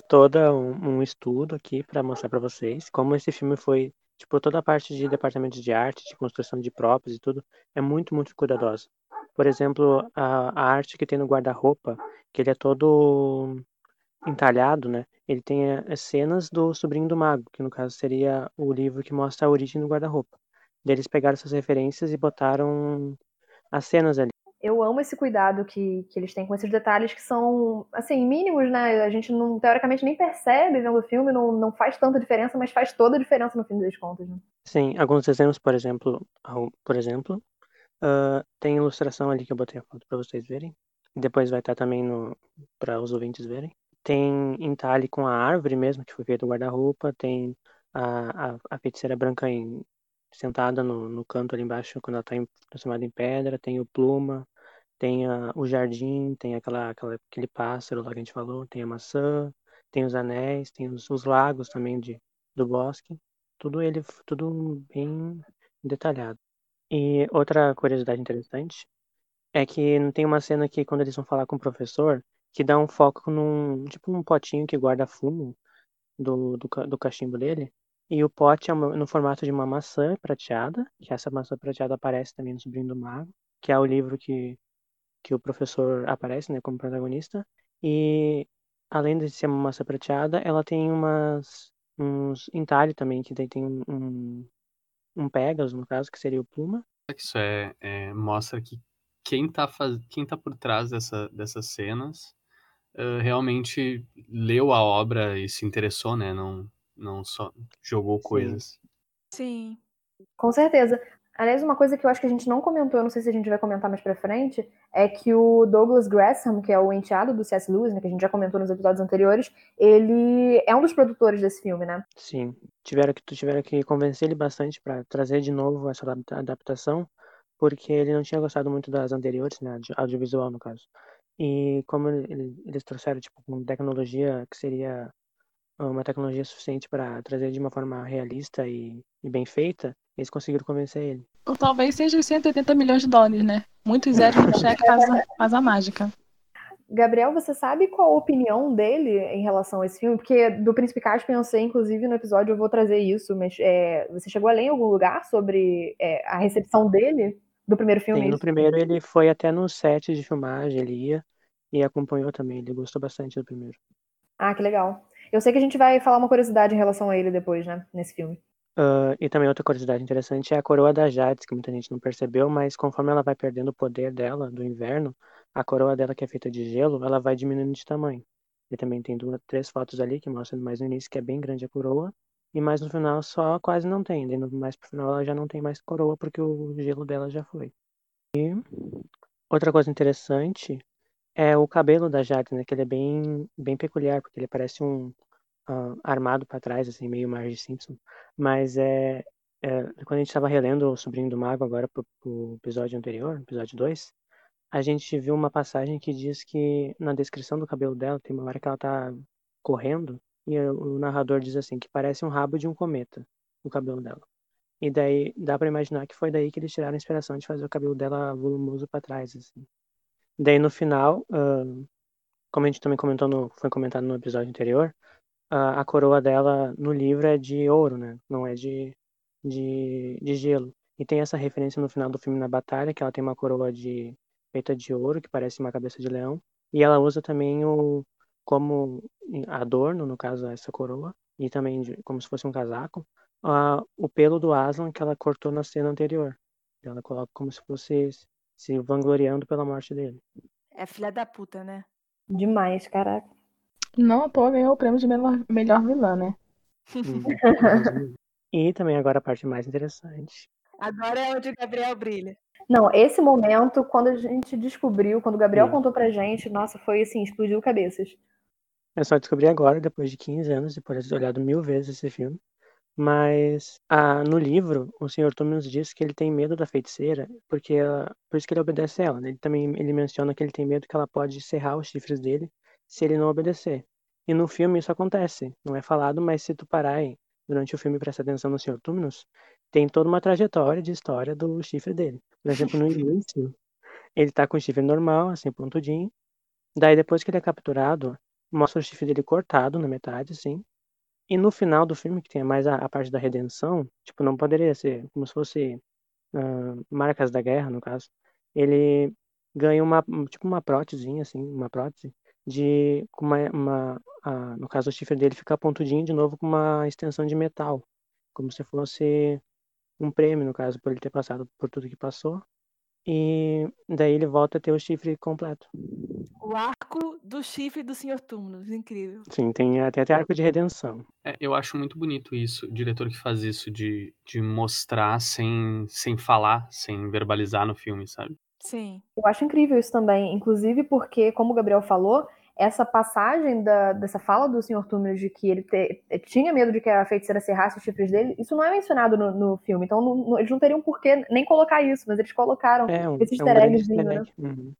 Toda um, um estudo aqui pra mostrar pra vocês como esse filme foi. Tipo, toda a parte de departamento de arte, de construção de próprios e tudo, é muito, muito cuidadosa. Por exemplo, a, a arte que tem no guarda-roupa, que ele é todo entalhado, né? Ele tem eh, as cenas do Sobrinho do Mago, que no caso seria o livro que mostra a origem do guarda-roupa. Eles pegaram essas referências e botaram as cenas ali. Eu amo esse cuidado que, que eles têm com esses detalhes que são, assim, mínimos, né? A gente não, teoricamente, nem percebe vendo o filme, não, não faz tanta diferença, mas faz toda a diferença no fim das contas, né? Sim, alguns exemplos, por exemplo, por exemplo, ah, tem ilustração ali que eu botei a foto para vocês verem. Depois vai estar também no para os ouvintes verem. Tem entalhe com a árvore mesmo, que foi feito o guarda-roupa. Tem a, a, a feiticeira branca em- sentada no, no canto ali embaixo quando ela está transformada em pedra. Tem o pluma, tem a- o jardim, tem aquela, aquela, aquele pássaro lá que a gente falou. Tem a maçã, tem os anéis, tem os, os lagos também de, do bosque. Tudo ele, tudo bem detalhado. E outra curiosidade interessante é que não tem uma cena que quando eles vão falar com o professor, que dá um foco num, tipo um potinho que guarda fumo do, do, do cachimbo dele. E o pote é no formato de uma maçã prateada, que essa maçã prateada aparece também no Sobrinho do Mago, que é o livro que, que o professor aparece, né, como protagonista. E além de ser uma maçã prateada, ela tem umas uns entalhe também, que tem um, um, Pegasus, no caso, que seria o Pluma. Isso é, é- mostra que quem tá, faz... quem tá por trás dessa, dessas cenas realmente leu a obra e se interessou, né? Não, não só jogou coisas. Sim. Com certeza. Aliás, uma coisa que eu acho que a gente não comentou, eu não sei se a gente vai comentar mais pra frente, é que o Douglas Gresham, que é o enteado do C.S. Lewis, né, que a gente já comentou nos episódios anteriores, ele é um dos produtores desse filme, né? Sim, tiveram que, tiveram que convencer ele bastante para trazer de novo essa adapta- adaptação, porque ele não tinha gostado muito das anteriores, né, audiovisual no caso. E como ele- ele- eles trouxeram tipo uma tecnologia que seria uma tecnologia suficiente para trazer de uma forma realista e, e bem feita, eles conseguiram convencer ele. Ou talvez seja os 180 milhões de dólares, né? Muitos zeros no cheque faz a, faz a mágica. Gabriel, você sabe qual a opinião dele em relação a esse filme? Porque do Príncipe Caspian eu sei, inclusive no episódio eu vou trazer isso, mas é, você chegou a ler em algum lugar sobre é, a recepção dele do primeiro filme? Sim, no isso? primeiro ele foi até no set de filmagem, ele ia e acompanhou também, ele gostou bastante do primeiro. Ah, que legal. Eu sei que a gente vai falar uma curiosidade em relação a ele depois, né? Nesse filme. Ah, e também outra curiosidade interessante é a coroa da Jades, que muita gente não percebeu, mas conforme ela vai perdendo o poder dela do inverno, a coroa dela que é feita de gelo, ela vai diminuindo de tamanho. E também tem duas, três fotos ali que mostram mais no início que é bem grande a coroa, e mais no final só quase não tem. Mais pro final ela já não tem mais coroa porque o gelo dela já foi. E outra coisa interessante é o cabelo da Jades, né? Que ele é bem, bem peculiar, porque ele parece um ah, armado para trás, assim, meio Marge Simpson. Mas é, é, quando a gente estava relendo O Sobrinho do Mago agora pro, pro episódio anterior, episódio 2, a gente viu uma passagem que diz que na descrição do cabelo dela tem uma hora que ela tá correndo e o narrador diz assim que parece um rabo de um cometa o cabelo dela. E daí dá para imaginar que foi daí que eles tiraram a inspiração de fazer o cabelo dela volumoso para trás assim. Daí no final, ah, como a gente também comentou no, foi comentado no episódio anterior, a, a coroa dela no livro é de ouro, né? Não é de, de, de gelo. E tem essa referência no final do filme na batalha, que ela tem uma coroa de feita de ouro, que parece uma cabeça de leão. E ela usa também o como adorno, no caso, essa coroa, e também de- como se fosse um casaco, ah, o pelo do Aslan que ela cortou na cena anterior. Ela coloca como se fosse se vangloriando pela morte dele. É filha da puta, né? Demais, caraca. Não à toa ganhou o prêmio de melhor, melhor vilã, né? Hum, e também agora a parte mais interessante. Agora é onde o Gabriel brilha. Não, esse momento, quando a gente descobriu, quando o Gabriel Sim. contou pra gente, nossa, foi assim, explodiu cabeças. Eu só descobri agora, depois de 15 anos, depois de ter olhado mil vezes esse filme. Mas ah, no livro, o Sr. Tumnus diz que ele tem medo da feiticeira, porque ela, por isso que ele obedece a ela. né? Ele também ele menciona que ele tem medo que ela pode serrar os chifres dele se ele não obedecer. E no filme isso acontece. Não é falado, mas se tu parar aí, durante o filme e prestar atenção no Sr. Tumnus, tem toda uma trajetória de história do chifre dele. Por exemplo, no início, ele tá com o chifre normal, assim, pontudinho. Daí depois que ele é capturado, mostra o chifre dele cortado na metade, assim. E no final do filme, que tem mais a, a parte da redenção, tipo, não poderia ser como se fosse ah, marcas da guerra, no caso. Ele ganha uma, tipo, uma prótesezinha, assim, uma prótese, de, com uma, uma a- no caso, o chifre dele fica pontudinho de novo com uma extensão de metal. Como se fosse um prêmio, no caso, por ele ter passado por tudo que passou. E daí ele volta a ter o chifre completo. O arco do chifre do Sr. Túmulos, incrível. Sim, tem até, até arco de redenção. É, eu acho muito bonito isso, o diretor que faz isso, de, de mostrar sem, sem falar, sem verbalizar no filme, sabe? Sim. Eu acho incrível isso também, inclusive porque, como o Gabriel falou, essa passagem da, dessa fala do Sr. Túmulos de que ele te- tinha medo de que a feiticeira serrasse os chifres dele, isso não é mencionado no, no filme, então não- não- eles não teriam por que nem colocar isso, mas eles colocaram É um, esse é um eggzinho, né? Uhum.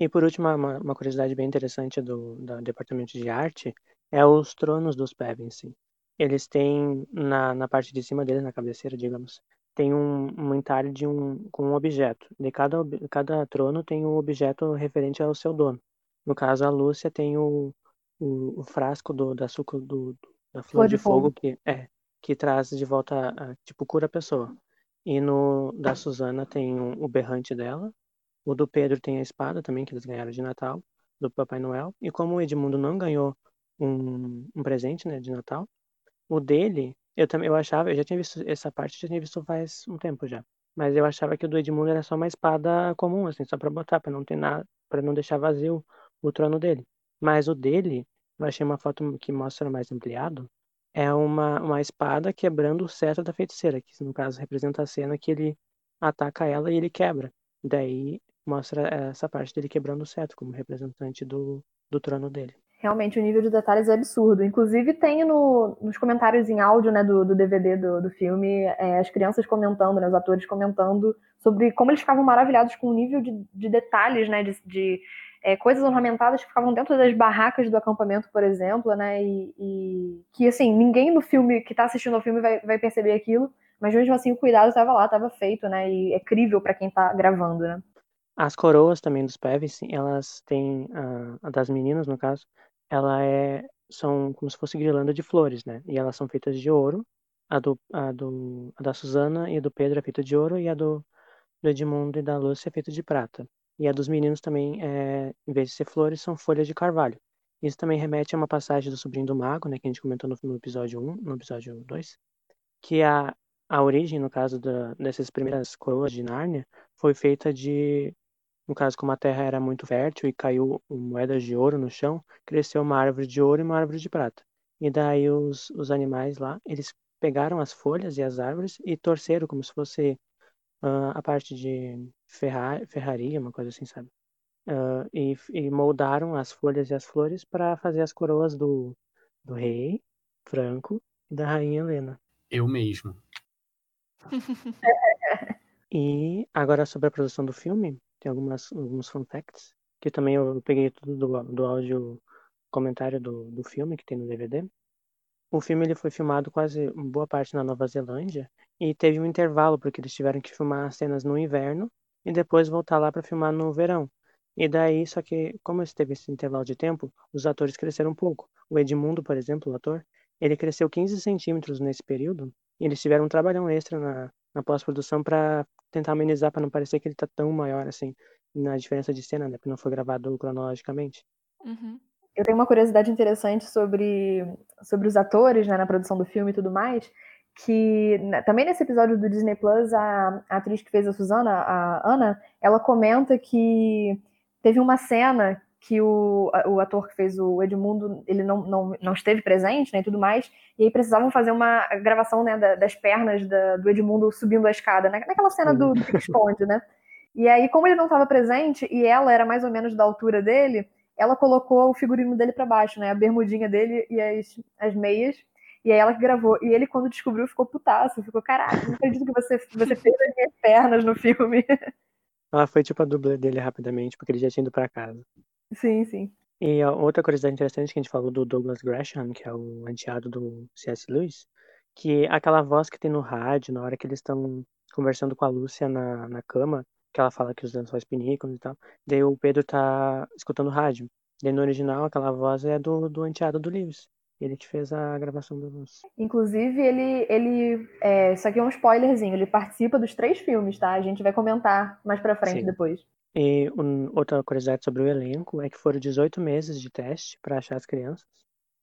E por último, uma, uma curiosidade bem interessante do, do departamento de arte é os tronos dos Pevensey. Eles têm, na, na parte de cima deles, na cabeceira, digamos, tem um, um entalhe de um, com um objeto. De cada, cada trono tem um objeto referente ao seu dono. No caso, a Lúcia tem o, o, o frasco do, da suco do, da flor, Flor de, de fogo, fogo. que é que traz de volta, a, tipo, cura a pessoa. E no da Suzana tem um- o berrante dela, o do Pedro tem a espada também, que eles ganharam de Natal, do Papai Noel. E como o Edmundo não ganhou um, um presente, né, de Natal, o dele, eu também eu achava, eu já tinha visto essa parte, já tinha visto faz um tempo já. Mas eu achava que o do Edmundo era só uma espada comum, assim, só pra botar, pra não ter nada, para não deixar vazio o trono dele. Mas o dele, eu achei uma foto que mostra mais ampliado, é uma, uma espada quebrando o cetro da feiticeira, que no caso representa a cena que ele ataca ela e ele quebra. Daí mostra essa parte dele quebrando o cetro como representante do, do trono dele. Realmente, o nível de detalhes é absurdo. Inclusive, tem no, nos comentários em áudio né, do, do DVD do, do filme é, as crianças comentando, né, os atores comentando sobre como eles ficavam maravilhados com o nível de, de detalhes, né, de, de é, coisas ornamentadas que ficavam dentro das barracas do acampamento, por exemplo, né, e, e que, assim, ninguém no filme, que está assistindo ao filme vai, vai perceber aquilo, mas mesmo assim o cuidado estava lá, estava feito, né, e é crível para quem está gravando, né. As coroas também dos Pevens, elas têm, a, a das meninas no caso, ela é, são como se fosse guirlanda de flores, né? E elas são feitas de ouro. A, do, a, do, a da Suzana e a do Pedro é feita de ouro e a do, do Edmundo e da Lúcia é feita de prata. E a dos meninos também, é, em vez de ser flores, são folhas de carvalho. Isso também remete a uma passagem do Sobrinho do Mago, né? Que a gente comentou no, no episódio 1, no episódio 2. Que a, a origem, no caso da, dessas primeiras coroas de Nárnia, foi feita de no caso, como a terra era muito fértil e caiu moedas de ouro no chão, cresceu uma árvore de ouro e uma árvore de prata. E daí os, os animais lá, eles pegaram as folhas e as árvores e torceram como se fosse uh, a parte de ferra, ferraria, uma coisa assim, sabe? Uh, e, e, moldaram as folhas e as flores para fazer as coroas do, do rei Franco e da rainha Helena. Eu mesmo. e agora sobre a produção do filme, tem algumas, alguns fun facts, que também eu peguei tudo do, do áudio comentário do, do filme que tem no DVD. O filme ele foi filmado quase boa parte na Nova Zelândia e teve um intervalo porque eles tiveram que filmar as cenas no inverno e depois voltar lá para filmar no verão. E daí, só que como teve esse intervalo de tempo, os atores cresceram um pouco. O Edmundo, por exemplo, o ator, ele cresceu 15 centímetros nesse período e eles tiveram um trabalhão extra na, na pós-produção para tentar amenizar para não parecer que ele tá tão maior assim na diferença de cena, né? Porque não foi gravado cronologicamente. Uhum. Eu tenho uma curiosidade interessante sobre, sobre os atores né, na produção do filme e tudo mais, que também nesse episódio do Disney Plus, a, a atriz que fez a Susana, a Ana, ela comenta que teve uma cena que o, o ator que fez o Edmundo, ele não, não, não esteve presente, né, e tudo mais, e aí precisavam fazer uma gravação, né, das pernas da, do Edmundo subindo a escada, né, naquela cena do, do esconde, né, e aí, como ele não estava presente, e ela era mais ou menos da altura dele, ela colocou o figurino dele para baixo, né, a bermudinha dele e as, as meias, e aí ela que gravou. E ele, quando descobriu, ficou putaço. Ficou, caraca, não acredito que você, você fez as minhas pernas no filme. Ela foi tipo a dubla dele rapidamente, porque ele já tinha ido pra casa. Sim, sim. E outra curiosidade interessante que a gente falou do Douglas Gresham, que é o anteado do C.S. Lewis, que aquela voz que tem no rádio, na hora que eles estão conversando com a Lúcia na, na cama, que ela fala que os lençóis pinicam e tal, daí o Pedro tá escutando o rádio. Daí no original aquela voz é do, do anteado do Lewis. Ele que fez a gravação da voz. Inclusive, ele. ele é, isso aqui é um spoilerzinho, ele participa dos três filmes, tá? A gente vai comentar mais pra frente Sim. depois. E um, outra curiosidade sobre o elenco é que foram 18 meses de teste para achar as crianças.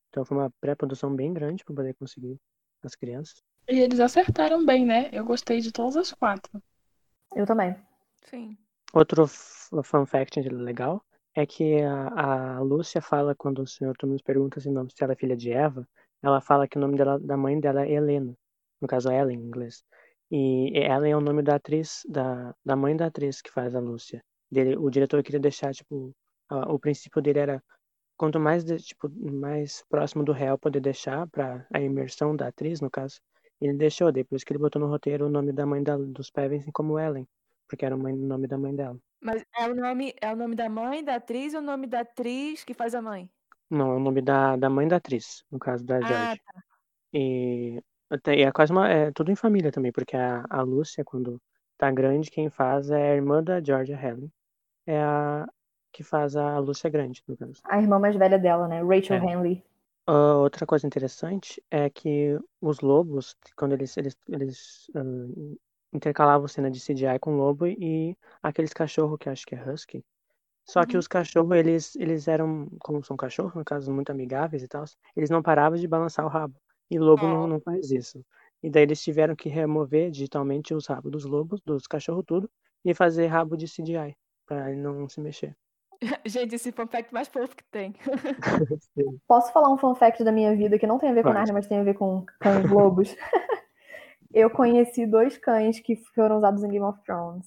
Então foi uma pré-produção bem grande para poder conseguir as crianças. E eles acertaram bem, né? Eu gostei de todas as quatro. Eu também. Sim. Outro fun fact legal é que a, a Lúcia fala quando o senhor Thomas pergunta se, o nome, se ela é filha de Eva, ela fala que o nome dela, da mãe dela é Helena, no caso Ellen em inglês. E Ellen é o nome da atriz, da, da mãe da atriz que faz a Lúcia. Dele, o diretor queria deixar, tipo, a- o princípio dele era quanto mais, de- tipo, mais próximo do real poder deixar para a imersão da atriz, no caso, ele deixou, depois que ele botou no roteiro o nome da mãe da, dos Pevensey como Ellen, porque era o nome da mãe dela. Mas é o nome, é o nome da mãe da atriz ou o nome da atriz que faz a mãe? Não, é o nome da, da mãe da atriz, no caso da Ah, George. tá. E até- e é quase uma, é tudo em família também, porque a, a Lúcia, quando tá grande, quem faz é a irmã da Georgia Helen. É a que faz a Lúcia grande, no caso. A irmã mais velha dela, né? Rachel É. Henley. Ah, outra coisa interessante é que os lobos, quando eles, eles, eles ah, intercalavam cena de CGI com lobo e aqueles cachorros que acho que é husky. Só que Uhum. os cachorros, eles, eles eram, como são cachorros, no caso, muito amigáveis e tal, eles não paravam de balançar o rabo. E lobo não, Oh. não faz isso. E daí eles tiveram que remover digitalmente os rabos dos lobos, dos cachorros tudo, e fazer rabo de CGI, pra ele não se mexer. Gente, esse fun fact mais fofo que tem. Posso falar um fun fact da minha vida que não tem a ver com. Narnia, mas tem a ver com cães lobos? eu conheci dois cães que foram usados em Game of Thrones.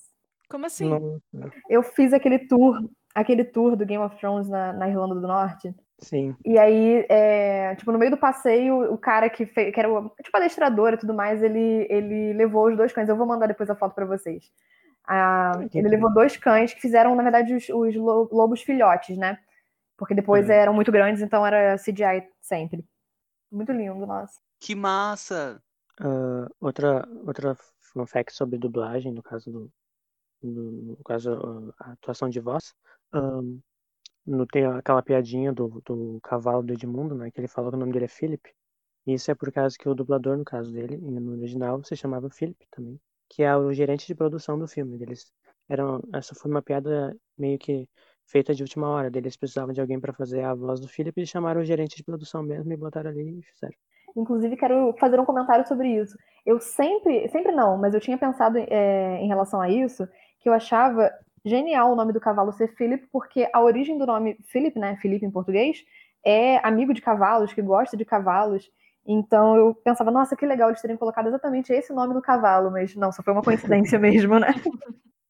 Como assim? Não, Eu fiz aquele tour, aquele tour do Game of Thrones na, na Irlanda do Norte. sim. E aí, é, tipo, no meio do passeio, o cara que fez, que era o, tipo adestrador e tudo mais, ele, ele levou os dois cães. Eu vou mandar depois a foto pra vocês. Ah, ele levou dois cães que fizeram, na verdade, os, os lo- lobos filhotes, né? Porque depois Uhum. eram muito grandes, então era CGI sempre. Muito lindo, nossa. Que massa! Ah, outra, outra fun fact sobre dublagem, no caso do, no, no caso ah, a atuação de voz, ahn, no, tem aquela piadinha do, do cavalo do Edmundo, né, que ele fala que o nome dele é Philip. E isso é por causa que o dublador, no caso dele, no original, se chamava Philip também, que é o gerente de produção do filme. Eles eram, essa foi uma piada meio que feita de última hora. Eles precisavam de alguém para fazer a voz do Philip e chamaram o gerente de produção mesmo e botaram ali e fizeram. Inclusive, quero fazer um comentário sobre isso. Eu sempre, sempre não, mas eu tinha pensado é, em relação a isso, que eu achava genial o nome do cavalo ser Philip, porque a origem do nome Philip, né, Felipe em português, é amigo de cavalos, que gosta de cavalos. Então eu pensava, nossa, que legal eles terem colocado exatamente esse nome no cavalo, mas não, só foi uma coincidência mesmo, né?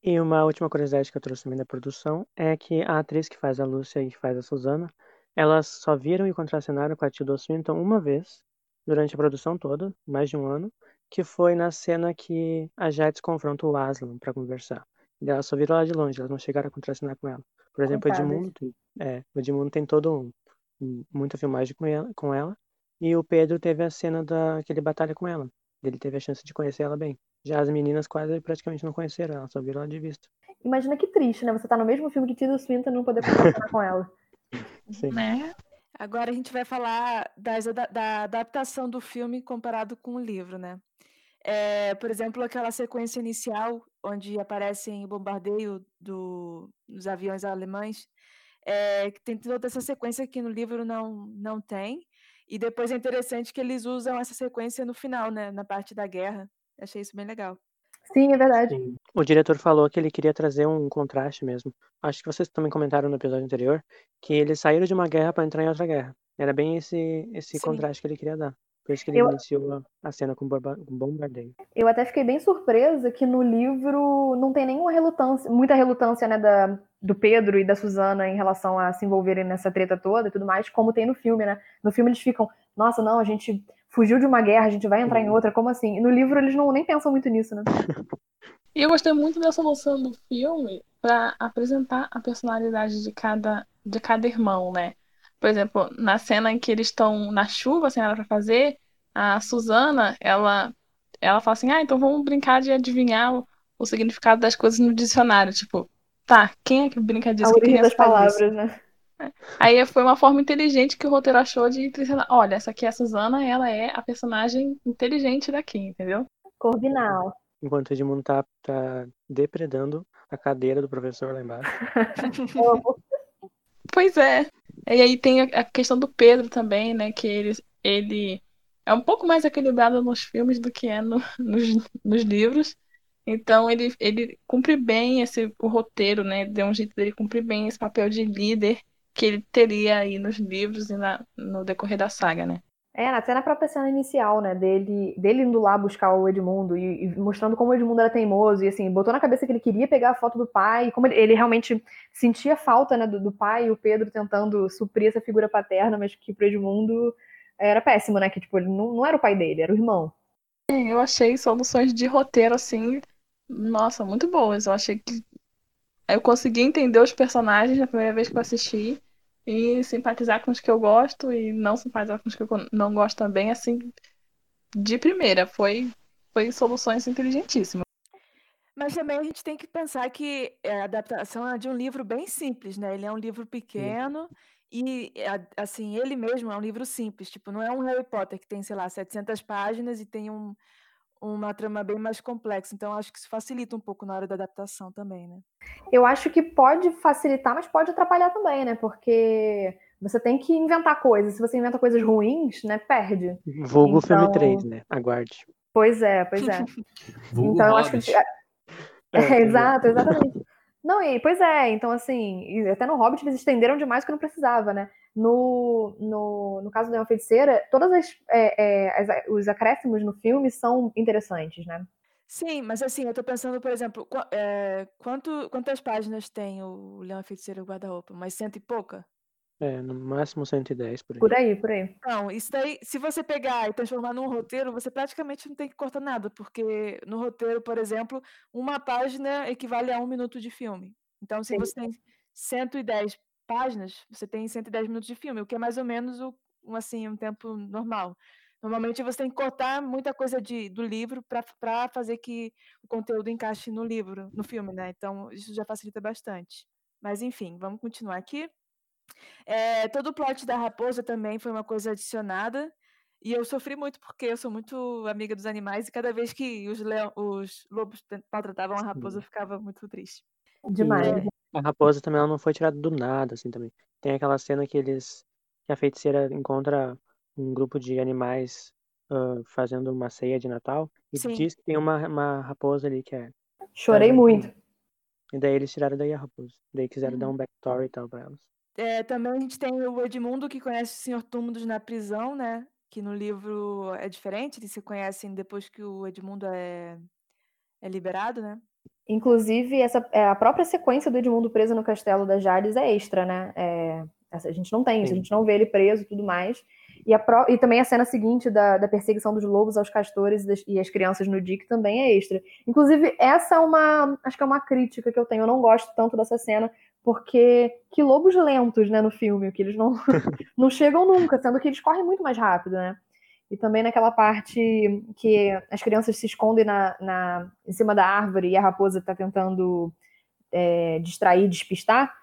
E uma última curiosidade que eu trouxe também da produção é que a atriz que faz a Lúcia e que faz a Susana, elas só viram e contracenaram com a Tilda Swinton uma vez durante a produção toda, mais de um ano, que foi na cena que a Jax confronta o Aslan para conversar. E elas só viram lá de longe, elas não chegaram a contracenar com ela. Por exemplo, o Coitadas. Edmundo, tem- é, o Edmundo tem todo um- muita filmagem com ela, com ela, e o Pedro teve a cena da que ele batalha com ela. Ele teve a chance de conhecer ela bem. Já as meninas quase praticamente não conheceram ela, só viram ela de vista. Imagina que triste, né? Você tá no mesmo filme que Tilda Swinton e não poder conversar com ela. Sim. Né? Agora a gente vai falar das ada- da adaptação do filme comparado com o livro, né? É, por exemplo, aquela sequência inicial onde aparecem o bombardeio do- dos aviões alemães, é, que tem toda essa sequência que no livro não, não tem. E depois é interessante que eles usam essa sequência no final, né? Na parte da guerra. Achei isso bem legal. Sim, é verdade. Sim. O diretor falou que ele queria trazer um contraste mesmo. Acho que vocês também comentaram no episódio anterior que eles saíram de uma guerra para entrar em outra guerra. Era bem esse, esse Sim. contraste que ele queria dar. Por isso que ele Eu- iniciou a- cena com bomba- com bombardeio. Eu até fiquei bem surpresa que no livro não tem nenhuma relutância, muita relutância, né, da, do Pedro e da Suzana em relação a se envolverem nessa treta toda e tudo mais, como tem no filme, né? No filme eles ficam, nossa, não, a gente fugiu de uma guerra, a gente vai entrar em outra, como assim? E no livro eles não nem pensam muito nisso, né? E eu gostei muito dessa noção do filme pra apresentar a personalidade de cada, de cada irmão, né? Por exemplo, na cena em que eles estão na chuva, sem nada pra fazer, a Suzana, ela, ela fala assim, ah, então vamos brincar de adivinhar o, o significado das coisas no dicionário. Tipo, tá, quem é que brinca disso? a Que origem das faz isso? palavras, né? Aí foi uma forma inteligente que o roteiro achou de olha, essa aqui é a Suzana, ela é a personagem inteligente daqui, entendeu? Corvinal. Enquanto o Edmundo tá, tá depredando a cadeira do professor lá embaixo. Pois é. E aí tem a a questão do Pedro também, né? Que ele, ele é um pouco mais equilibrado nos filmes do que é no- nos, nos livros. Então ele, ele cumpre bem esse o roteiro, né? Deu um jeito dele cumprir bem esse papel de líder que ele teria aí nos livros e na, no decorrer da saga, né? É, até na própria cena inicial, né, dele, dele indo lá buscar o Edmundo e, e mostrando como o Edmundo era teimoso e assim, botou na cabeça que ele queria pegar a foto do pai, como ele, ele realmente sentia falta, né, do, do pai e o Pedro tentando suprir essa figura paterna, mas que pro Edmundo era péssimo, né, que tipo, ele não, não era o pai dele, era o irmão. Eu achei soluções de roteiro assim, nossa, muito boas. Eu achei que eu consegui entender os personagens na primeira vez que eu assisti e simpatizar com os que eu gosto e não simpatizar com os que eu não gosto também, assim, de primeira. Foi, foi soluções inteligentíssimas. Mas também a gente tem que pensar que a adaptação é de um livro bem simples, né? Ele é um livro pequeno e, a- assim, ele mesmo é um livro simples. Tipo, não é um Harry Potter que tem, sei lá, 700 páginas e tem um, uma trama bem mais complexa. Então, acho que isso facilita um pouco na hora da adaptação também, né? Eu acho que pode facilitar, mas pode atrapalhar também, né, porque você tem que inventar coisas, se você inventa coisas ruins, né, perde. Vulgo filme Então- 3, né? Aguarde. Pois é, pois é. Vulgo Então eu acho que. É, exato, exatamente. Não, e pois é, então assim, e até no Hobbit eles estenderam demais o que não precisava, né? No, no, no caso da Leão Feiticeira, todos as, é, é, as- os acréscimos no filme são interessantes, né? Sim, mas assim, eu tô pensando, por exemplo, qua- é, quanto, quantas páginas tem o Leão a Feiticeira e o Guarda-Roupa? Umas cento e pouca? É, no máximo 110 por aí. Por aí, por aí. Não, isso daí, se você pegar e transformar num roteiro, você praticamente não tem que cortar nada, porque no roteiro, por exemplo, uma página equivale a um minuto de filme. Então, se Sim. você tem 110 páginas, você tem 110 minutos de filme, o que é mais ou menos o, um, assim, um tempo normal. Normalmente você tem que cortar muita coisa de, do livro para fazer que o conteúdo encaixe no livro, no filme, né? Então, isso já facilita bastante. Mas, enfim, vamos continuar aqui. É, todo o plot da raposa também foi uma coisa adicionada. E eu sofri muito porque eu sou muito amiga dos animais e cada vez que os, leão, os lobos maltratavam a raposa, eu ficava muito triste. Demais. É, A raposa também ela não foi tirada do nada, assim, também. Tem aquela cena que eles. que a feiticeira encontra um grupo de animais ah, fazendo uma ceia de Natal e Sim. diz que tem uma, uma raposa ali que é. Chorei Uhum. muito. E daí eles tiraram daí a raposa. Daí quiseram dar Uhum. um backstory e tal pra elas. É, também a gente tem o Edmundo que conhece o Senhor Túmulos na prisão, né? Que no livro é diferente, eles se conhecem depois que o Edmundo é, é liberado, né? Inclusive, essa, é, a própria sequência do Edmundo preso no castelo da Jades é extra, né? É, essa- a gente não tem isso, a gente não vê ele preso e tudo mais. E, a pró- e também a cena seguinte da, da perseguição dos lobos aos castores e, das- e as crianças no Dick também é extra. Inclusive, essa é uma. Acho que é uma crítica que eu tenho. Eu não gosto tanto dessa cena, porque que lobos lentos, né, no filme, que eles não, não chegam nunca, sendo que eles correm muito mais rápido, né? E também naquela parte que as crianças se escondem na, na- em cima da árvore e a raposa tá tentando é, distrair, despistar.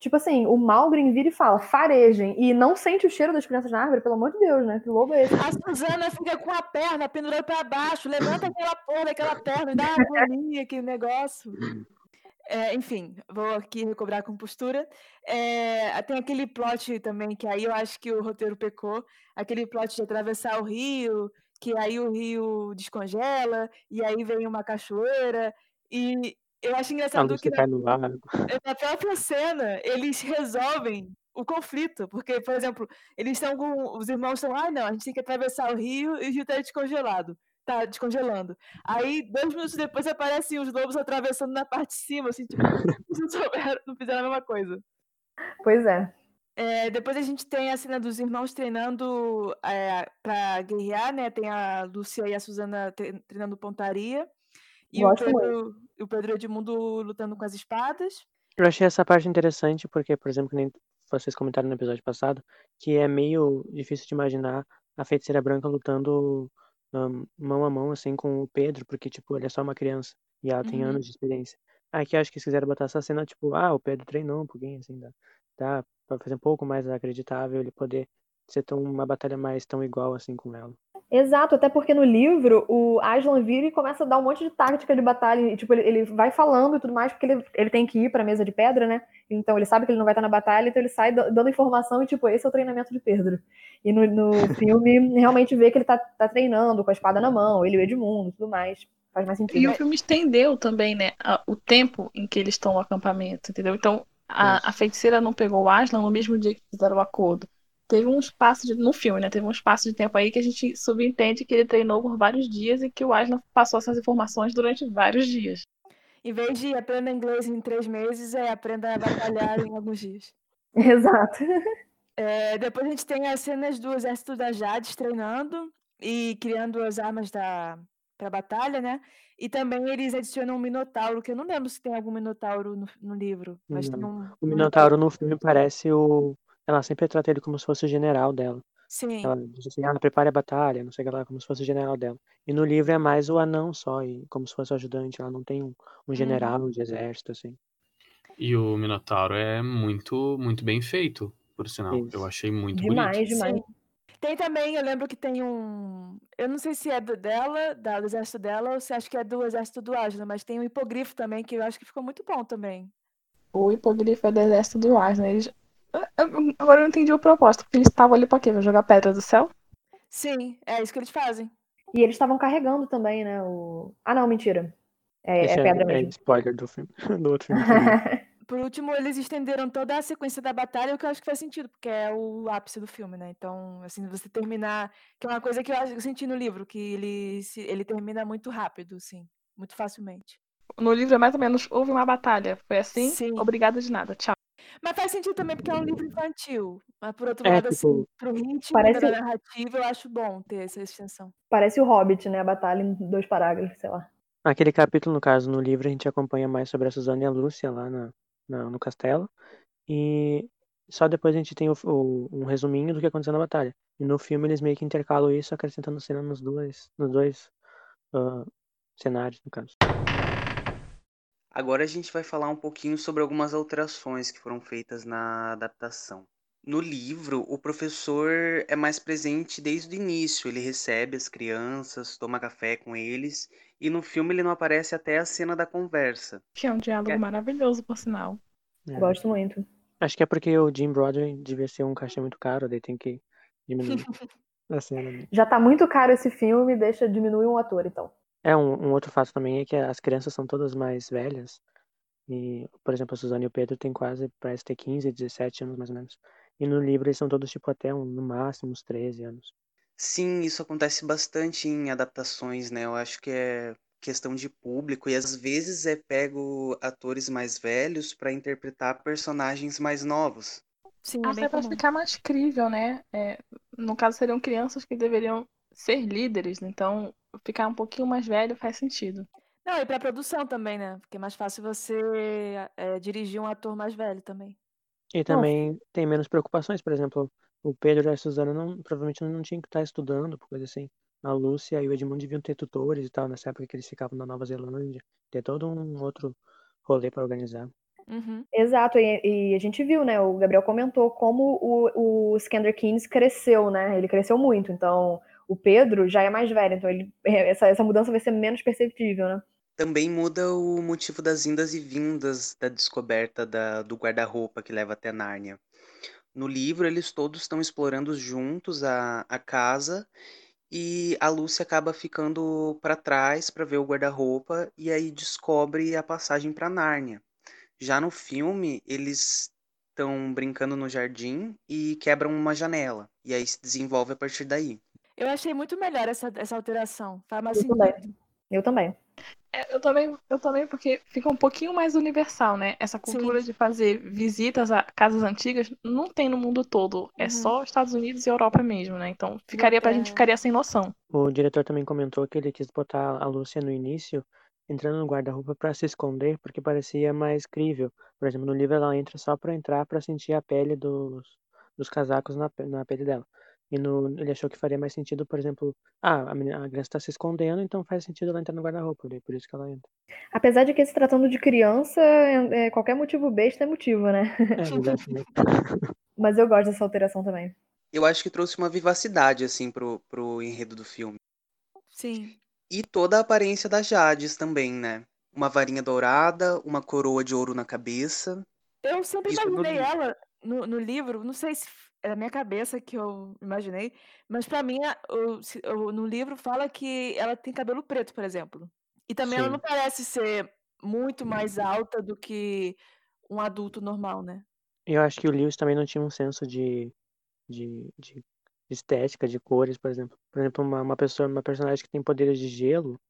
Tipo assim, o Malgrim vira e fala, farejem, e não sente o cheiro das crianças na árvore, pelo amor de Deus, né? Que lobo é esse? A Suzana fica com a perna pendurada para baixo, levanta aquela porra daquela perna, dá uma agonia, aquele negócio. É, enfim, vou aqui recobrar a compostura. É, tem aquele plot também, que aí eu acho que o roteiro pecou, aquele plot de atravessar o rio, que aí o rio descongela, e aí vem uma cachoeira, e eu acho engraçado que na, no lago. na própria cena eles resolvem o conflito, porque, por exemplo, eles estão com. Os irmãos estão, ah, não, a gente tem que atravessar o rio e o rio tá descongelado. Tá descongelando. Aí, dois minutos depois, aparecem os lobos atravessando na parte de cima, assim, tipo, não, souberam, não fizeram a mesma coisa. Pois é. É, depois a gente tem a cena dos irmãos treinando é, para guerrear, né? Tem a Lúcia e a Suzana tre- treinando pontaria. E o. Pedro, o Pedro Edmundo lutando com as espadas. Eu achei essa parte interessante porque, por exemplo, que nem vocês comentaram no episódio passado, que é meio difícil de imaginar a feiticeira branca lutando hum, mão a mão, assim, com o Pedro, porque, tipo, ele é só uma criança e ela tem Uhum. anos de experiência. Aqui eu acho que eles quiseram botar essa cena, tipo, ah, o Pedro treinou um pouquinho, assim, dá, dá pra fazer um pouco mais acreditável ele poder ser tão, uma batalha mais tão igual, assim, com ela. Exato, até porque no livro o Aslan vira e começa a dar um monte de tática de batalha. E, tipo, ele, ele vai falando e tudo mais, porque ele, ele tem que ir pra mesa de pedra, né? Então ele sabe que ele não vai estar na batalha, então ele sai da- dando informação e, tipo, esse é o treinamento de Pedro. E no, no filme, realmente vê que ele tá, tá treinando com a espada na mão, ele e o Edmundo e tudo mais. Faz mais E sentido. o filme estendeu também, né, a- o tempo em que eles estão no acampamento, entendeu? Então, a, a feiticeira não pegou o Aslan no mesmo dia que fizeram o acordo. Teve um espaço de, no filme, né? Teve um espaço de tempo aí que a gente subentende que ele treinou por vários dias e que o Aslan passou essas informações durante vários dias. Em vez de aprenda inglês em três meses, é aprenda a batalhar em alguns dias. Exato. É, depois a gente tem as cenas do exército da Jades treinando e criando as armas da para batalha, né? E também eles adicionam um minotauro, que eu não lembro se tem algum minotauro no, no livro, mas tem Não. um, O Minotauro no filme parece o. Ela sempre trata ele como se fosse o general dela. Sim, Ela diz assim, ah, prepare a batalha, não sei o que lá, como se fosse o general dela. E no livro é mais o anão só, e como se fosse o ajudante. Ela não tem um, um general de exército, assim. E o Minotauro é muito, muito bem feito, por sinal. Eu Isso. achei muito Demais, bonito. demais. sim. Tem também, eu lembro que tem um. Eu não sei se é do dela, da, do exército dela, ou se acho que é do exército do Aslan, mas tem um hipogrifo também, que eu acho que ficou muito bom também. O hipogrifo é do exército do Aslan. Eles... Agora eu não entendi o propósito, porque eles estavam ali pra quê? Pra jogar pedra do céu? Sim, é isso que eles fazem. E eles estavam carregando também, né? O... Ah, não, mentira. É, é pedra é mesmo. spoiler do filme, do outro filme. Por último, eles estenderam toda a sequência da batalha, o que eu acho que faz sentido, porque é o ápice do filme, né? Então, assim, você terminar. Que é uma coisa que eu, acho- eu senti no livro, que ele, se- ele termina muito rápido, assim, muito facilmente. No livro é mais ou menos, houve uma batalha. Foi assim, Sim. obrigada de nada, tchau. Mas faz sentido também porque é um livro infantil. Mas por outro É, lado, assim, tipo, pro ritmo parece- da narrativa, eu acho bom ter essa extensão. Parece o Hobbit, né? A batalha em dois parágrafos, sei lá. Aquele capítulo, no caso, no livro, a gente acompanha mais sobre a Suzana e a Lúcia lá na, na- no castelo. E só depois a gente tem o, o- um resuminho do que aconteceu na batalha. E no filme eles meio que intercalam isso, acrescentando cena nos dois, nos dois ah, cenários, no caso. Agora a gente vai falar um pouquinho sobre algumas alterações que foram feitas na adaptação. No livro, o professor é mais presente desde o início. Ele recebe as crianças, toma café com eles, e no filme ele não aparece até a cena da conversa. Que é um diálogo É. maravilhoso, por sinal. É. Gosto muito. Acho que é porque o Jim Broadway devia ser um cachê muito caro, daí tem que diminuir a cena. Já tá muito caro esse filme, deixa diminuir um ator, então. É, um, um outro fato também é que as crianças são todas mais velhas. E, por exemplo, a Suzana e o Pedro têm quase, parece ter 15, 17 anos mais ou menos. E no livro eles são todos, tipo, até um, no máximo uns 13 anos. Sim, isso acontece bastante em adaptações, né? Eu acho que é questão de público e às vezes é pego atores mais velhos para interpretar personagens mais novos. Sim, é Até comum. ficar mais crível, né? É, no caso, seriam crianças que deveriam ser líderes, então ficar um pouquinho mais velho faz sentido. Não, e pra produção também, né? Porque é mais fácil você é, dirigir um ator mais velho também. E também tem menos preocupações, por exemplo, o Pedro e a Suzana não, provavelmente não tinham que estar estudando, coisa assim. A Lúcia e o Edmundo deviam ter tutores e tal, nessa época que eles ficavam na Nova Zelândia. Ter todo um outro rolê para organizar. Uhum. Exato, e, e a gente viu, né? O Gabriel comentou como o, o Skander Keynes cresceu, né? Ele cresceu muito, então o Pedro já é mais velho, então ele, essa, essa mudança vai ser menos perceptível, né? Também muda o motivo das indas e vindas da descoberta da- do guarda-roupa que leva até Nárnia. No livro, eles todos estão explorando juntos a, a casa e a Lucy acaba ficando para trás para ver o guarda-roupa e aí descobre a passagem para Nárnia. Já no filme, eles estão brincando no jardim e quebram uma janela. E aí se desenvolve a partir daí. Eu achei muito melhor essa, essa alteração. Faz mais Eu sentido. também. Eu também. É, eu também, eu também, porque fica um pouquinho mais universal, né? Essa cultura de fazer visitas a casas antigas não tem no mundo todo. É Uhum. só Estados Unidos e Europa mesmo, né? Então ficaria pra gente É. ficaria sem noção. O diretor também comentou que ele quis botar a Lúcia no início entrando no guarda-roupa para se esconder, porque parecia mais crível. Por exemplo, no livro ela entra só para entrar para sentir a pele dos, dos casacos na, na pele dela. E no, ele achou que faria mais sentido, por exemplo, ah, a, menina, a criança está se escondendo, então faz sentido ela entrar no guarda-roupa, por isso que ela entra. Apesar de que se tratando de criança, é, é, qualquer motivo besta é motivo, né? É, exatamente. Mas eu gosto dessa alteração também. Eu acho que trouxe uma vivacidade, assim, pro, pro enredo do filme. Sim. E toda a aparência da Jades também, né? Uma varinha dourada, uma coroa de ouro na cabeça. Eu sempre imaginei ela no, no livro, não sei se é da minha cabeça que eu imaginei, mas pra mim se- o- no livro fala que ela tem cabelo preto, por exemplo. E também ela Sim. não parece ser muito mais alta do que um adulto normal, né? Eu acho que o Lewis também não tinha um senso de, de, de estética, de cores, por exemplo. Por exemplo, uma, uma pessoa, uma personagem que tem poderes de gelo,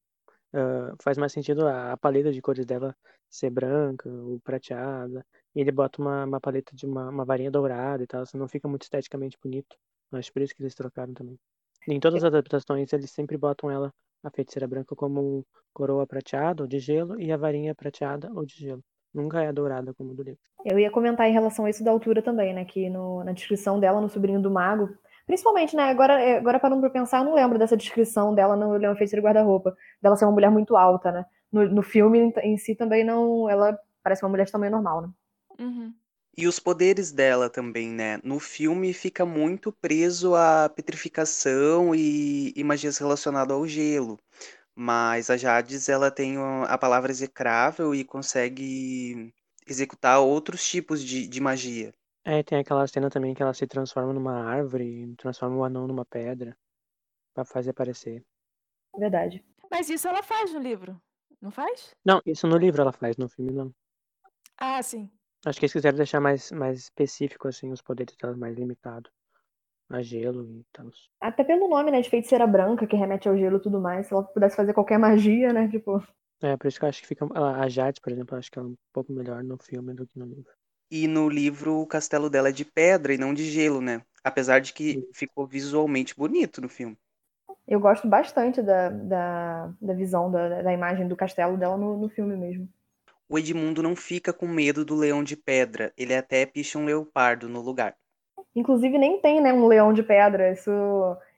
ah, faz mais sentido a, a paleta de cores dela ser branca ou prateada. E ele bota uma, uma paleta de uma, uma varinha dourada e tal, assim, não fica muito esteticamente bonito. Acho por isso que eles trocaram também. Em todas as adaptações, eles sempre botam ela, a feiticeira branca, como um coroa prateada ou de gelo e a varinha prateada ou de gelo. Nunca é dourada como do livro. Eu ia comentar em relação a isso da altura também, né? Que no- na descrição dela no Sobrinho do Mago, principalmente, né? Agora, é, agora parando pra pensar, eu não lembro dessa descrição dela no Leão Feiticeiro Guarda-Roupa, dela ser uma mulher muito alta, né? No, no filme em, em si também não. Ela parece uma mulher de tamanho normal, né? Uhum. E os poderes dela também, né? No filme fica muito preso à petrificação e, e magias relacionadas ao gelo. Mas a Jades, ela tem a palavra execrável e consegue executar outros tipos de, de magia. É, tem aquela cena também que ela se transforma numa árvore, transforma o anão numa pedra, pra fazer aparecer. Verdade. Mas isso ela faz no livro, não faz? Não, isso no livro ela faz, no filme não. Ah, sim. Acho que eles quiseram deixar mais, mais específico, assim, os poderes dela mais limitado. A gelo e tal. Até pelo nome, né? De feiticeira branca, que remete ao gelo e tudo mais. Se ela pudesse fazer qualquer magia, né? Tipo. É, por isso que eu acho que fica. A Jade, por exemplo, eu acho que ela é um pouco melhor no filme do que no livro. E no livro o castelo dela é de pedra e não de gelo, né? Apesar de que ficou visualmente bonito no filme. Eu gosto bastante da, da, da visão, da, da imagem do castelo dela no, no filme mesmo. O Edmundo não fica com medo do leão de pedra, ele até picha um leopardo no lugar. Inclusive, nem tem, né, um leão de pedra. Isso.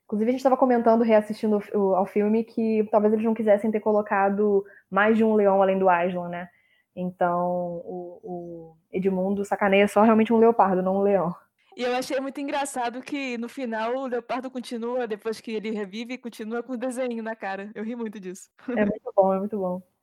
Inclusive, a gente estava comentando, reassistindo o- ao filme, que talvez eles não quisessem ter colocado mais de um leão além do Aslan, né? Então, o, o Edmundo sacaneia só realmente um leopardo, não um leão. E eu achei muito engraçado que no final o leopardo continua, depois que ele revive, continua com o desenho na cara. Eu ri muito disso. É muito bom, é muito bom.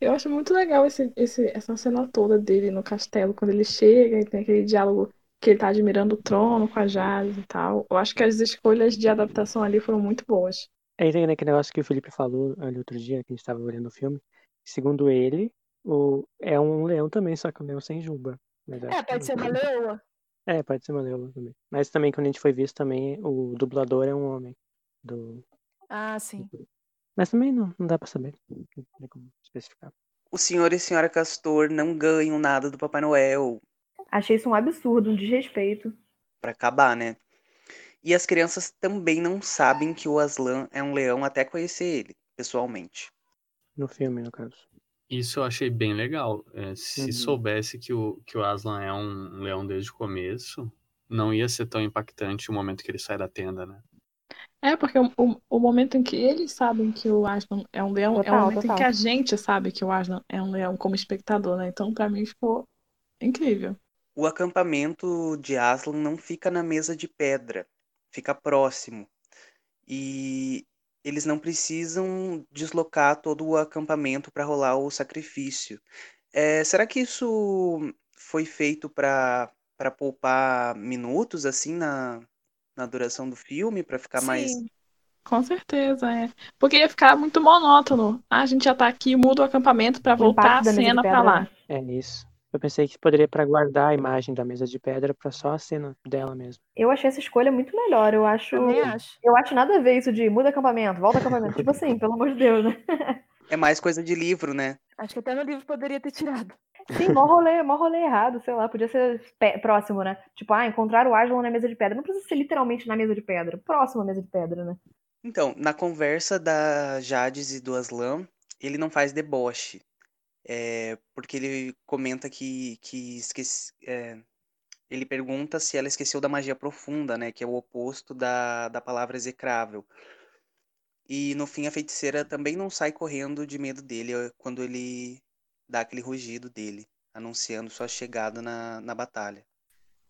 Eu acho muito legal esse, esse, essa cena toda dele no castelo, quando ele chega e tem aquele diálogo que ele tá admirando o trono com a Jade e tal. Eu acho que as escolhas de adaptação ali foram muito boas. Aí tem aquele negócio que o Felipe falou ali outro dia, que a gente tava olhando o filme. Segundo ele, o... é um leão também, só que um leão sem juba. É, pode ser uma leoa. É, pode ser uma leoa também. Mas também, quando a gente foi visto também, o dublador é um homem. Do... Ah, sim. Mas também não, não dá pra saber. Especificar. O senhor e a senhora Castor não ganham nada do Papai Noel, Achei isso um absurdo, um desrespeito. pra acabar, né? E as crianças também não sabem que o Aslan é um leão até conhecer ele, pessoalmente. No filme, no caso. Isso eu achei bem legal. É, se Uhum. soubesse que o, que o Aslan é um leão desde o começo, não ia ser tão impactante o momento que ele sai da tenda, né? É, porque o, o, o momento em que eles sabem que o Aslan é um leão é o Total, momento em total. que a gente sabe que o Aslan é um leão como espectador, né? Então, pra mim, ficou incrível. O acampamento de Aslan não fica na mesa de pedra, fica próximo. E eles não precisam deslocar todo o acampamento para rolar o sacrifício. É, será que isso foi feito para para poupar minutos assim na, na duração do filme, para ficar mais Sim. Com certeza, é. Porque ia ficar muito monótono. Ah, a gente já tá aqui, muda o acampamento pra voltar a cena pra pedra, lá. né? É isso. Eu pensei que poderia para guardar a imagem da mesa de pedra pra só a cena dela mesmo. Eu achei essa escolha muito melhor. Eu acho. Também acho. Eu acho nada a ver isso de muda acampamento, volta acampamento. tipo assim, pelo amor de Deus, né? É mais coisa de livro, né? Acho que até no livro poderia ter tirado. Sim, mó rolê, mó rolê errado, sei lá, podia ser pe- próximo, né? Tipo, ah, encontrar o Aslan na mesa de pedra. Não precisa ser literalmente na mesa de pedra, próximo à mesa de pedra, né? Então, na conversa da Jades e do Aslan, ele não faz deboche. É, porque ele comenta que, que esquece, é, ele pergunta se ela esqueceu da magia profunda, né? Que é o oposto da, da palavra execrável. E no fim a feiticeira também não sai correndo de medo dele é quando ele dá aquele rugido dele, anunciando sua chegada na, na batalha.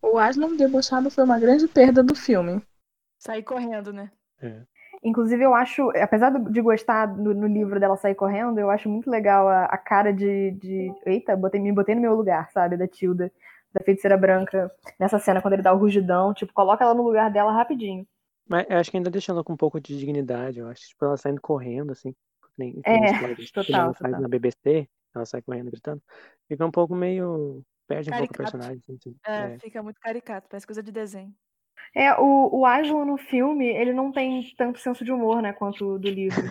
O Aslan debochado foi uma grande perda do filme. Sair correndo, né? Inclusive, eu acho, apesar de gostar do- no livro dela sair correndo, eu acho muito legal a, a cara de, de. Eita, botei, me botei no meu lugar, sabe? Da Tilda, da feiticeira branca, nessa cena, quando ele dá o rugidão, tipo, coloca ela no lugar dela rapidinho. Mas eu acho que ainda deixa ela com um pouco de dignidade, eu acho. Tipo, ela saindo correndo, assim. que Nem, que É, que total, ela faz total. na BBC, ela sai correndo gritando. Fica um pouco meio. Perde um pouco o Caricato. personagem. Assim, É, é. fica muito caricato, parece coisa de desenho. É, o, o Aslan no filme, ele não tem tanto senso de humor, né, quanto o do livro.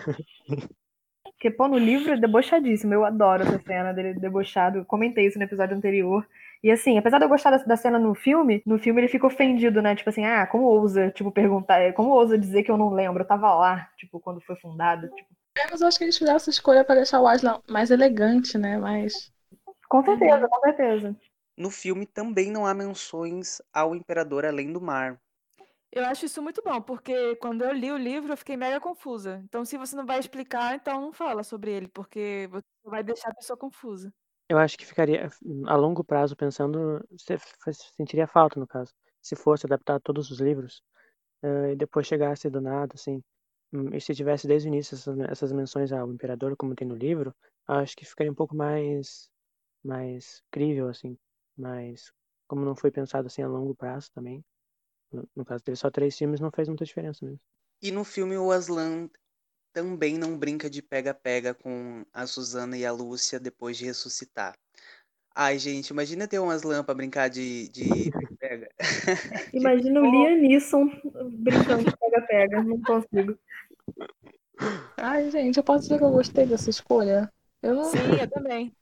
Porque, pô, no livro é debochadíssimo. Eu adoro essa cena dele debochado. Eu comentei isso no episódio anterior. E assim, apesar de eu gostar da, da cena no filme, no filme ele fica ofendido, né? Tipo assim, ah, como ousa, tipo, perguntar, como ousa dizer que eu não lembro? Eu tava lá, tipo, quando foi fundado. Tipo, É, mas eu acho que eles fizeram essa escolha pra deixar o Aslan mais elegante, né? Mais. com certeza, com certeza. No filme também não há menções ao Imperador Além do Mar. Eu acho isso muito bom, porque quando eu li o livro eu fiquei mega confusa. Então, se você não vai explicar, então não fala sobre ele, porque você vai deixar a pessoa confusa. Eu acho que ficaria, a longo prazo, pensando, sentiria falta, no caso. Se fosse adaptar todos os livros, eh, e depois chegasse do nada, assim. hum, E se tivesse desde o início essas, essas menções ao imperador, como tem no livro, acho que ficaria um pouco mais, mais crível, assim. Mas, como não foi pensado assim a longo prazo também, no, no caso teve só três filmes, não fez muita diferença mesmo. E no filme o Aslan também não brinca de pega-pega com a Susana e a Lúcia depois de ressuscitar. Ai, gente, imagina ter um Aslan pra brincar de de pega-pega. Imagina o Liam Neeson brincando de pega-pega. Não consigo. Ai, gente, eu posso dizer que eu gostei dessa escolha. Eu não, Sim, eu também.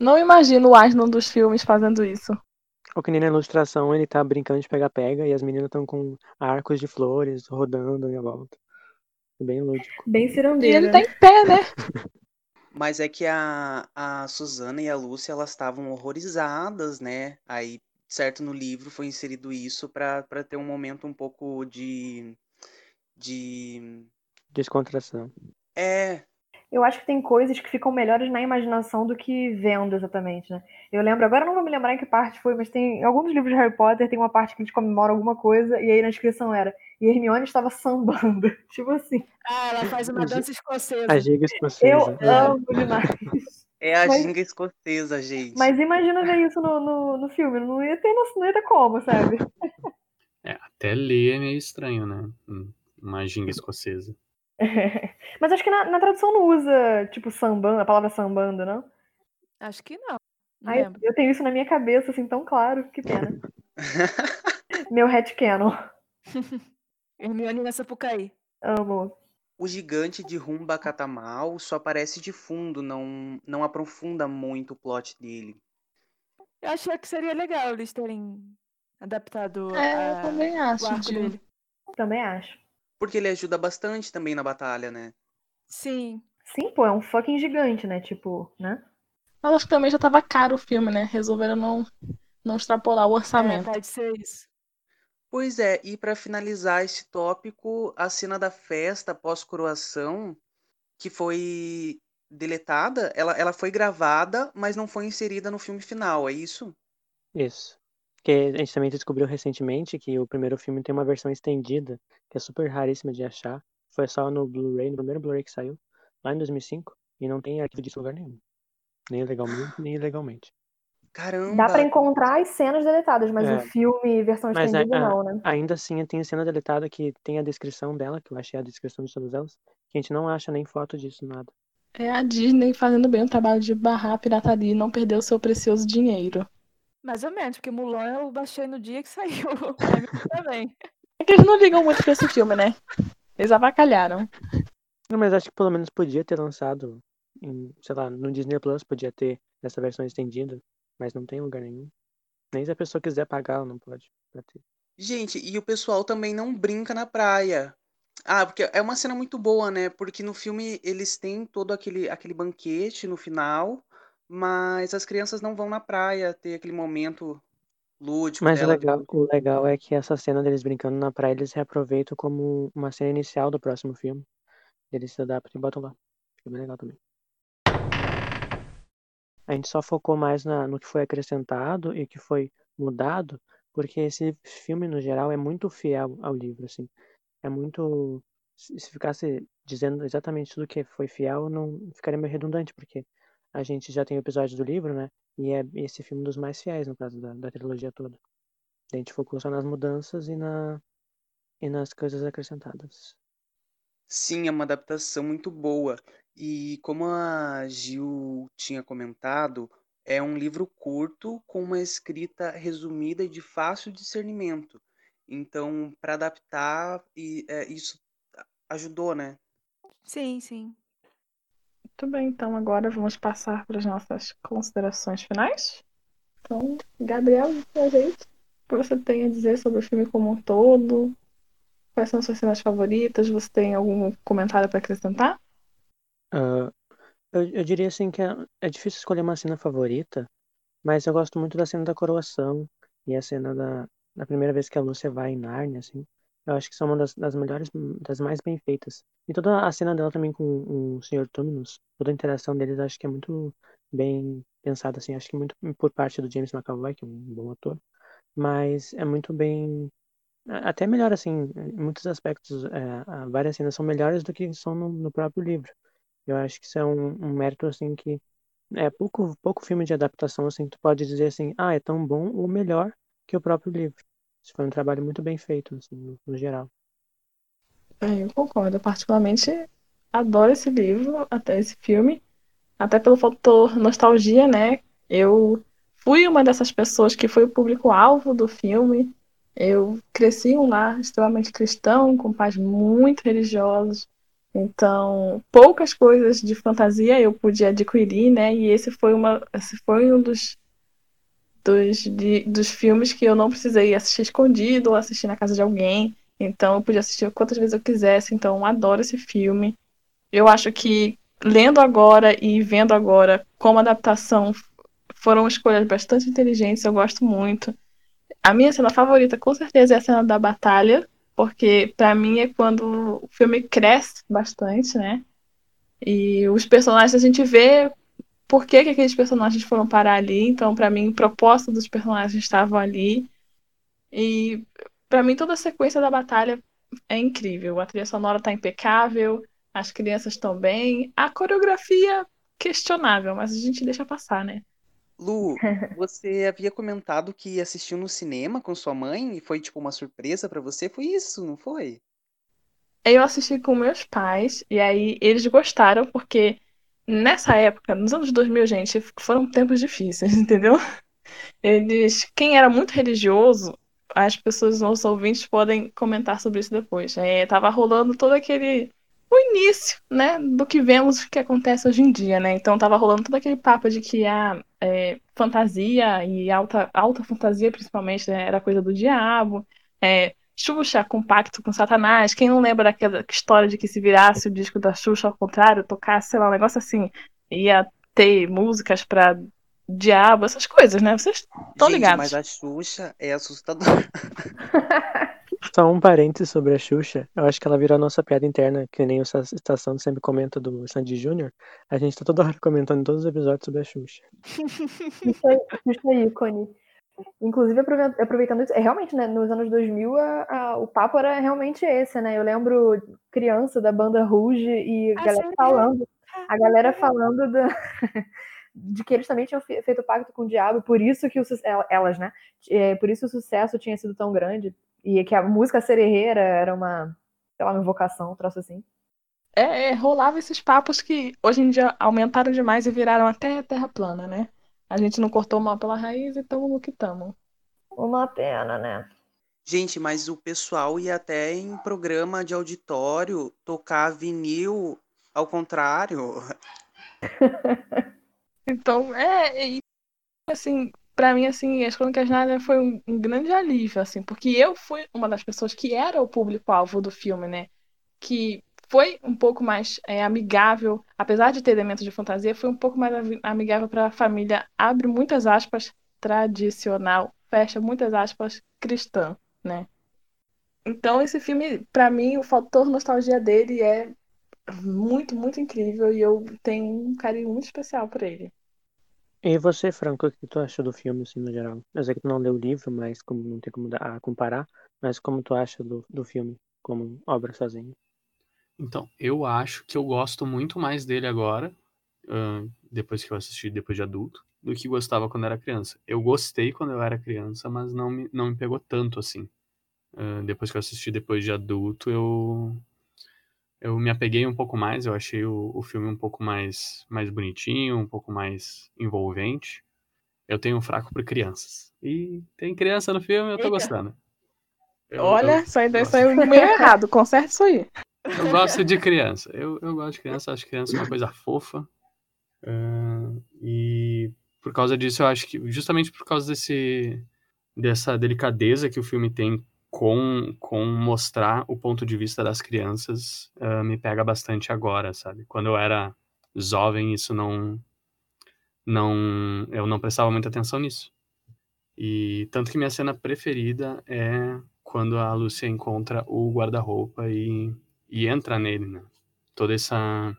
não imagino o Aslan dos filmes fazendo isso. Ou que nem na ilustração, ele tá brincando de pega-pega e as meninas estão com arcos de flores rodando em volta. Bem lúdico. Bem E cirandeira. ele tá em pé, né? Mas é que a, a Susana e a Lúcia, elas estavam horrorizadas, né? Aí, certo, no livro foi inserido isso pra pra ter um momento um pouco de. de. Descontração. É, Eu acho que tem coisas que ficam melhores na imaginação do que vendo exatamente, né? Eu lembro, agora eu não vou me lembrar em que parte foi, mas tem em alguns livros de Harry Potter tem uma parte que eles comemoram alguma coisa e aí na descrição era e Hermione estava sambando. tipo assim, Ah, ela faz uma dança escocesa. A giga eu escocesa. é. amo demais. é a Mas- ginga escocesa, gente. Mas imagina ver isso no, no, no filme, não ia ter, não ia ter como, sabe? É, até ler é meio estranho, né? Uma ginga escocesa. Mas acho que na, na tradução não usa, tipo, sambando, a palavra sambando, não? Acho que não. Não Ai, eu tenho isso na minha cabeça, assim, tão claro, que pena. Meu headcanon. Hermione na Sapucaí. Amo. O gigante de Rumba Catamal só aparece de fundo, não, não aprofunda muito o plot dele. Eu achei que seria legal eles terem adaptado É, a- eu também o acho. arco de- dele. Também acho. Porque ele ajuda bastante também na batalha, né? Sim. Sim, pô, é um fucking gigante, né? Tipo, né? Mas acho que também já tava caro o filme, né? Resolveram não, não extrapolar o É, orçamento. pode ser isso. Pois é, e para finalizar esse tópico, a cena da festa pós-coroação, que foi deletada, ela, ela foi gravada, mas não foi inserida no filme final, é isso? Isso. Porque a gente também descobriu recentemente que o primeiro filme tem uma versão estendida, que é super raríssima de achar. Foi só no Blu-ray, no primeiro Blu-ray que saiu, lá em 2005, e não tem arquivo disso em lugar nenhum. Nem legalmente, nem ilegalmente. Caramba! Dá pra encontrar as cenas deletadas, mas É. o filme, versão Mas a- estendida, a- não, né? ainda assim tem cena deletada que tem a descrição dela, que eu achei a descrição de todas elas, que a gente não acha nem foto disso, nada. É a Disney fazendo bem o trabalho de barrar a pirataria e não perder o seu precioso dinheiro. Mais ou menos, porque Mulan eu baixei no dia que saiu. Mim também. É que eles não ligam muito pra esse filme, né? Eles avacalharam. Não, mas acho que pelo menos podia ter lançado, em, sei lá, no Disney Plus podia ter essa versão estendida, mas não tem em lugar nenhum. Nem se a pessoa quiser pagar, ela não pode. Gente, e o pessoal também não brinca na praia. Ah, porque é uma cena muito boa, né? Porque no filme eles têm todo aquele, aquele banquete no final, mas as crianças não vão na praia ter aquele momento lúdico Mas o legal, o legal é que essa cena deles brincando na praia, eles reaproveitam como uma cena inicial do próximo filme. Eles se adaptam e botam lá. Fica bem legal também. A gente só focou mais na, no que foi acrescentado e que foi mudado, porque esse filme, no geral, é muito fiel ao livro, assim. É muito. Se se ficasse dizendo exatamente tudo que foi fiel, não ficaria meio redundante, porque a gente já tem o episódio do livro, né? E é esse filme dos mais fiéis, no caso da, da trilogia toda. A gente focou só nas mudanças e, na, e nas coisas acrescentadas. Sim, é uma adaptação muito boa. E como a Gil tinha comentado, é um livro curto com uma escrita resumida e de fácil discernimento. Então, para adaptar, e, é, isso ajudou, né? Sim, sim. Muito bem, então agora vamos passar para as nossas considerações finais. Então, Gabriel, pra gente, o que você tem a dizer sobre o filme como um todo? Quais são suas cenas favoritas? Você tem algum comentário para acrescentar? Ah, eu, eu diria assim que é, é difícil escolher uma cena favorita, mas eu gosto muito da cena da coroação e a cena da, da primeira vez que a Lúcia vai em Nárnia, assim. Eu acho que são uma das, das melhores, das mais bem feitas. E toda a cena dela também com o Sr. Tumnus, toda a interação deles, acho que é muito bem pensada, assim. Acho que muito por parte do James McAvoy, que é um bom ator, mas é muito bem Até melhor, assim, em muitos aspectos, é, várias cenas são melhores do que são no, no próprio livro. Eu acho que isso é um, um mérito, assim, que é pouco, pouco filme de adaptação, assim, tu pode dizer assim, ah, é tão bom ou melhor que o próprio livro. Isso foi um trabalho muito bem feito, assim, no, no geral. É, eu concordo. Eu particularmente adoro esse livro, até esse filme, até pelo fator nostalgia, né? Eu fui uma dessas pessoas que foi o público-alvo do filme. Eu cresci em um lar extremamente cristão, com pais muito religiosos. Então, poucas coisas de fantasia eu pude adquirir, né? E esse foi uma, esse foi um dos dos, de- dos filmes que eu não precisei assistir escondido ou assistir na casa de alguém. Então eu podia assistir quantas vezes eu quisesse. Então eu adoro esse filme. Eu acho que lendo agora e vendo agora como adaptação foram escolhas bastante inteligentes. Eu gosto muito. A minha cena favorita com certeza é a cena da batalha, porque pra mim é quando o filme cresce bastante, né? E os personagens a gente vê por que, que aqueles personagens foram parar ali. Então, pra mim, o propósito dos personagens estavam ali. E pra mim toda a sequência da batalha é incrível. A trilha sonora tá impecável, as crianças estão bem, a coreografia questionável, mas a gente deixa passar, né? Lu, você havia comentado que assistiu no cinema com sua mãe e foi tipo uma surpresa pra você? Foi isso, não foi? Eu assisti com meus pais e aí eles gostaram porque nessa época, nos anos 2000, gente, foram tempos difíceis, entendeu? Eles, quem era muito religioso, as pessoas, os ouvintes podem comentar sobre isso depois. É, tava rolando todo aquele o início, né, do que vemos que acontece hoje em dia, né? Então tava rolando todo aquele papo de que a é, fantasia e alta, alta fantasia, principalmente, né, era coisa do diabo. É, Xuxa com pacto com Satanás. Quem não lembra daquela história de que se virasse o disco da Xuxa ao contrário, tocasse, sei lá, um negócio assim, ia ter músicas pra diabo, essas coisas, né? Vocês estão ligados. mas a Xuxa é assustadora. Só um parênteses sobre a Xuxa. Eu acho que ela virou a nossa piada interna, que nem essa estação sempre comenta do Sandy Júnior. A gente tá toda hora comentando em todos os episódios sobre a Xuxa. Isso aí, isso aí, ícone. Inclusive, aprove- aproveitando isso, é realmente, né, nos anos 2000, a- a- o papo era realmente esse, né? Eu lembro criança da banda Rouge e a Ah, galera sim. falando, a galera falando da, de que eles também tinham feito pacto com o diabo, por isso que o, elas, né? É, por isso o sucesso tinha sido tão grande e que a música sererreira era uma, sei lá, uma invocação, um troço assim. É, é, rolava esses papos que hoje em dia aumentaram demais e viraram até terra plana, né? A gente não cortou mal pela raiz e tamo no que tamo. Uma pena, né? Gente, mas o pessoal ia até em programa de auditório tocar vinil ao contrário. então, é, assim, para mim, assim, as Crônicas Nárnia foi um, um, grande alívio, assim, porque eu fui uma das pessoas que era o público-alvo do filme, né? Que foi um pouco mais é, amigável, apesar de ter elementos de fantasia, foi um pouco mais amigável para a família, abre muitas aspas, tradicional, fecha muitas aspas, cristã né? Então esse filme, para mim, o fator nostalgia dele é muito, muito incrível e eu tenho um carinho muito especial por ele. E você, Franco, o que tu achou do filme, assim, no geral? Eu sei que tu não leu o livro, mas como não tem como a comparar, mas como tu acha do, do filme como obra sozinho? Então, eu acho que eu gosto muito mais dele agora, uh, depois que eu assisti depois de adulto, do que gostava quando era criança. Eu gostei quando eu era criança, mas não me, não me pegou tanto assim. Uh, depois que eu assisti depois de adulto, eu eu me apeguei um pouco mais, eu achei o, o filme um pouco mais, mais bonitinho, um pouco mais envolvente. Eu tenho um fraco por crianças. E tem criança no filme, eu tô gostando. Eu, Olha, eu, isso aí saiu meio errado, conserta isso aí. Eu gosto de criança. Eu, eu gosto de criança, acho criança uma coisa fofa. Uh, e por causa disso, eu acho que justamente por causa desse dessa delicadeza que o filme tem com, com mostrar o ponto de vista das crianças uh, me pega bastante agora, sabe? Quando eu era jovem, isso não não eu não prestava muita atenção nisso. E tanto que minha cena preferida é quando a Lúcia encontra o guarda-roupa e, e entra nele, né? Toda essa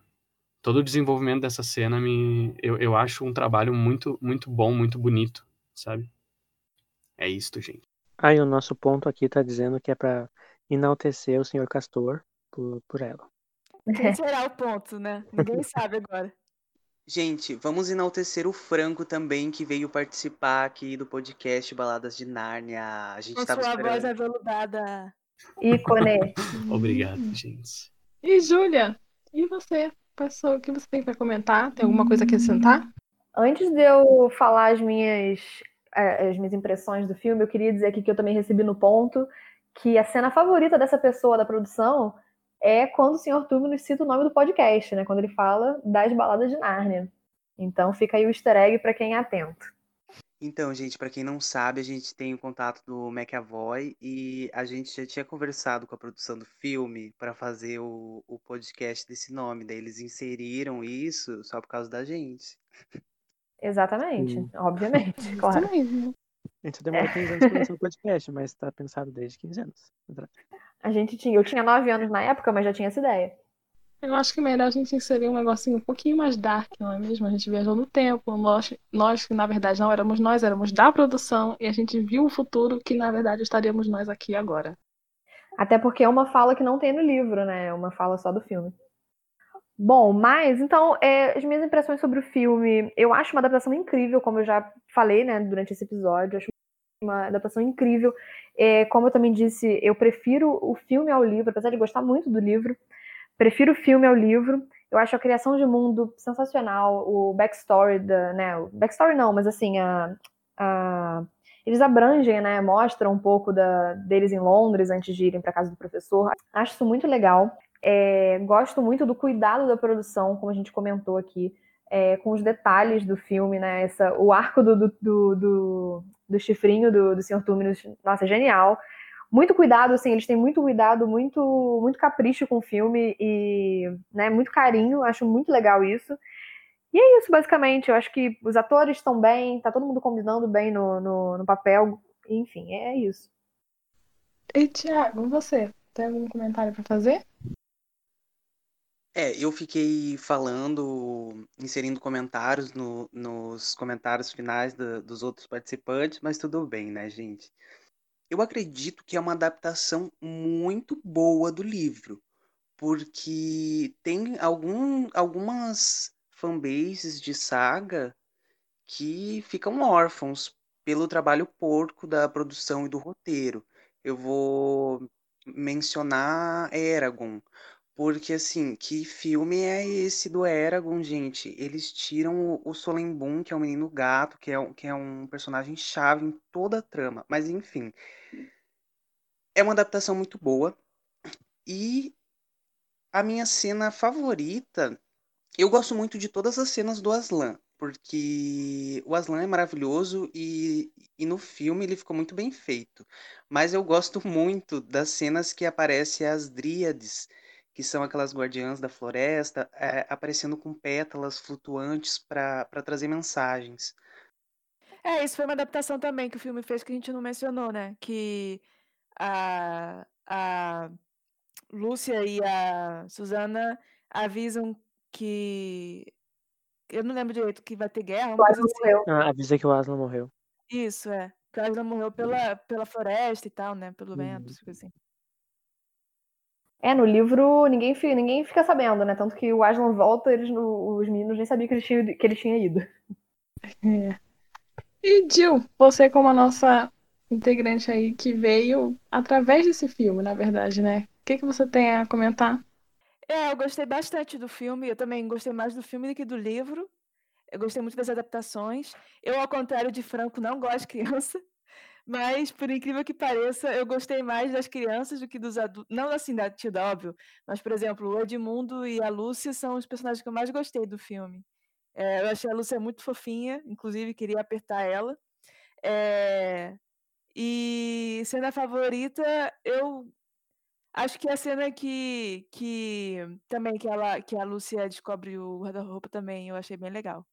todo o desenvolvimento dessa cena me eu, eu acho um trabalho muito muito bom, muito bonito, sabe? É isto, gente. Aí o nosso ponto aqui tá dizendo que é para enaltecer o senhor Castor por, por ela. Quem será o ponto, né? Ninguém sabe agora. Gente, vamos enaltecer o Franco também, que veio participar aqui do podcast Baladas de Nárnia. A gente Com tava sua esperando. voz aveludada. Ícone. Obrigado, gente. E Júlia, e você? Passou, o que você tem para comentar? Tem alguma coisa a acrescentar? Antes de eu falar as minhas, as minhas impressões do filme, eu queria dizer aqui que eu também recebi no ponto que a cena favorita dessa pessoa da produção é quando o Sr. Túmulo cita o nome do podcast, né? Quando ele fala das baladas de Nárnia. Então fica aí o easter egg para quem é atento. Então, gente, para quem não sabe, a gente tem o contato do McAvoy e a gente já tinha conversado com a produção do filme para fazer o, o podcast desse nome. Daí eles inseriram isso só por causa da gente. Exatamente, Sim. obviamente, claro. A gente demorou 15 anos para fazer o podcast, mas está pensado desde 15 anos. A gente tinha, eu tinha 9 anos na época, mas já tinha essa ideia. Eu acho que melhor a gente inserir um negocinho um pouquinho mais dark, não é mesmo? A gente viajou no tempo, nós, nós que na verdade não éramos nós, éramos da produção, e a gente viu o futuro que na verdade estaríamos nós aqui agora. Até porque é uma fala que não tem no livro, né? É uma fala só do filme. Bom, mas então, é, as minhas impressões sobre o filme, eu acho uma adaptação incrível, como eu já falei, né, durante esse episódio, acho uma adaptação incrível. É, como eu também disse, eu prefiro o filme ao livro, apesar de gostar muito do livro. Prefiro o filme ao livro. Eu acho a criação de mundo sensacional, o backstory da, né, o backstory não, mas assim, a, a, eles abrangem, né, mostram um pouco da, deles em Londres antes de irem para casa do professor. Acho isso muito legal. É, gosto muito do cuidado da produção, como a gente comentou aqui, é, com os detalhes do filme, né? Essa, o arco do, do, do, do, do chifrinho do, do Sr. Túminos, nossa, genial muito cuidado, assim, eles têm muito cuidado, muito, muito capricho com o filme e, né, muito carinho, acho muito legal isso. E é isso, basicamente. Eu acho que os atores estão bem, tá todo mundo combinando bem no, no, no papel. Enfim, é isso. E, Tiago, você? Tem algum comentário para fazer? É, eu fiquei falando, inserindo comentários no, nos comentários finais do, dos outros participantes, mas tudo bem, né, gente? Eu acredito que é uma adaptação muito boa do livro, porque tem algum, algumas fanbases de saga que ficam órfãos pelo trabalho porco da produção e do roteiro. Eu vou mencionar Eragon, porque assim, que filme é esse do Eragon, gente? Eles tiram o, o que é o menino gato, que é, um- que é um personagem chave em toda a trama. Mas enfim, é uma adaptação muito boa. E a minha cena favorita, eu gosto muito de todas as cenas do Aslan, porque o Aslan é maravilhoso e, e no filme ele ficou muito bem feito. Mas eu gosto muito das cenas que aparecem as dríades, que são aquelas guardiãs da floresta, é, aparecendo com pétalas flutuantes para trazer mensagens. É, isso foi uma adaptação também que o filme fez que a gente não mencionou, né? Que a, a Lúcia e a Susana avisam que. Eu não lembro direito que vai ter guerra, O Aslan assim. morreu. Ah, avisa que o Aslan morreu. Isso, é. Que a Aslan morreu pela, pela floresta e tal, né? Pelo vento, Uhum. assim. É, no livro ninguém, ninguém fica sabendo, né? Tanto que o Aslan volta, eles, os meninos nem sabiam que ele tinha, que ele tinha ido. É. E Jill, você como a nossa integrante aí que veio através desse filme, na verdade, né? O que que você tem a comentar? É, eu gostei bastante do filme. Eu também gostei mais do filme do que do livro. Eu gostei muito das adaptações. Eu, ao contrário de Franco, não gosto de criança. Mas, por incrível que pareça, eu gostei mais das crianças do que dos adultos. Não assim, da Tilda, óbvio. Mas, por exemplo, o Edmundo e a Lúcia são os personagens que eu mais gostei do filme. É, eu achei a Lúcia muito fofinha, inclusive queria apertar ela. É, E cena favorita, eu acho que a cena que, que também que ela que a Lúcia descobre o guarda-roupa também eu achei bem legal.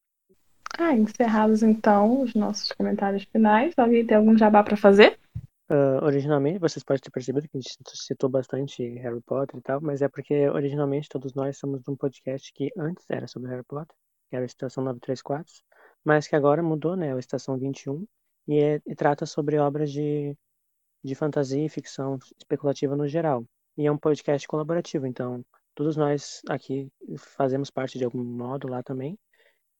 Ah, encerrados então os nossos comentários finais. Alguém tem algum jabá para fazer? Ah, originalmente, vocês podem ter percebido que a gente citou bastante Harry Potter e tal, mas é porque originalmente todos nós somos de um podcast que antes era sobre Harry Potter, que era a Estação 934, mas que agora mudou, né? A Estação 21, e, é, e trata sobre obras de, de fantasia e ficção especulativa no geral. E é um podcast colaborativo, então todos nós aqui fazemos parte de algum modo lá também.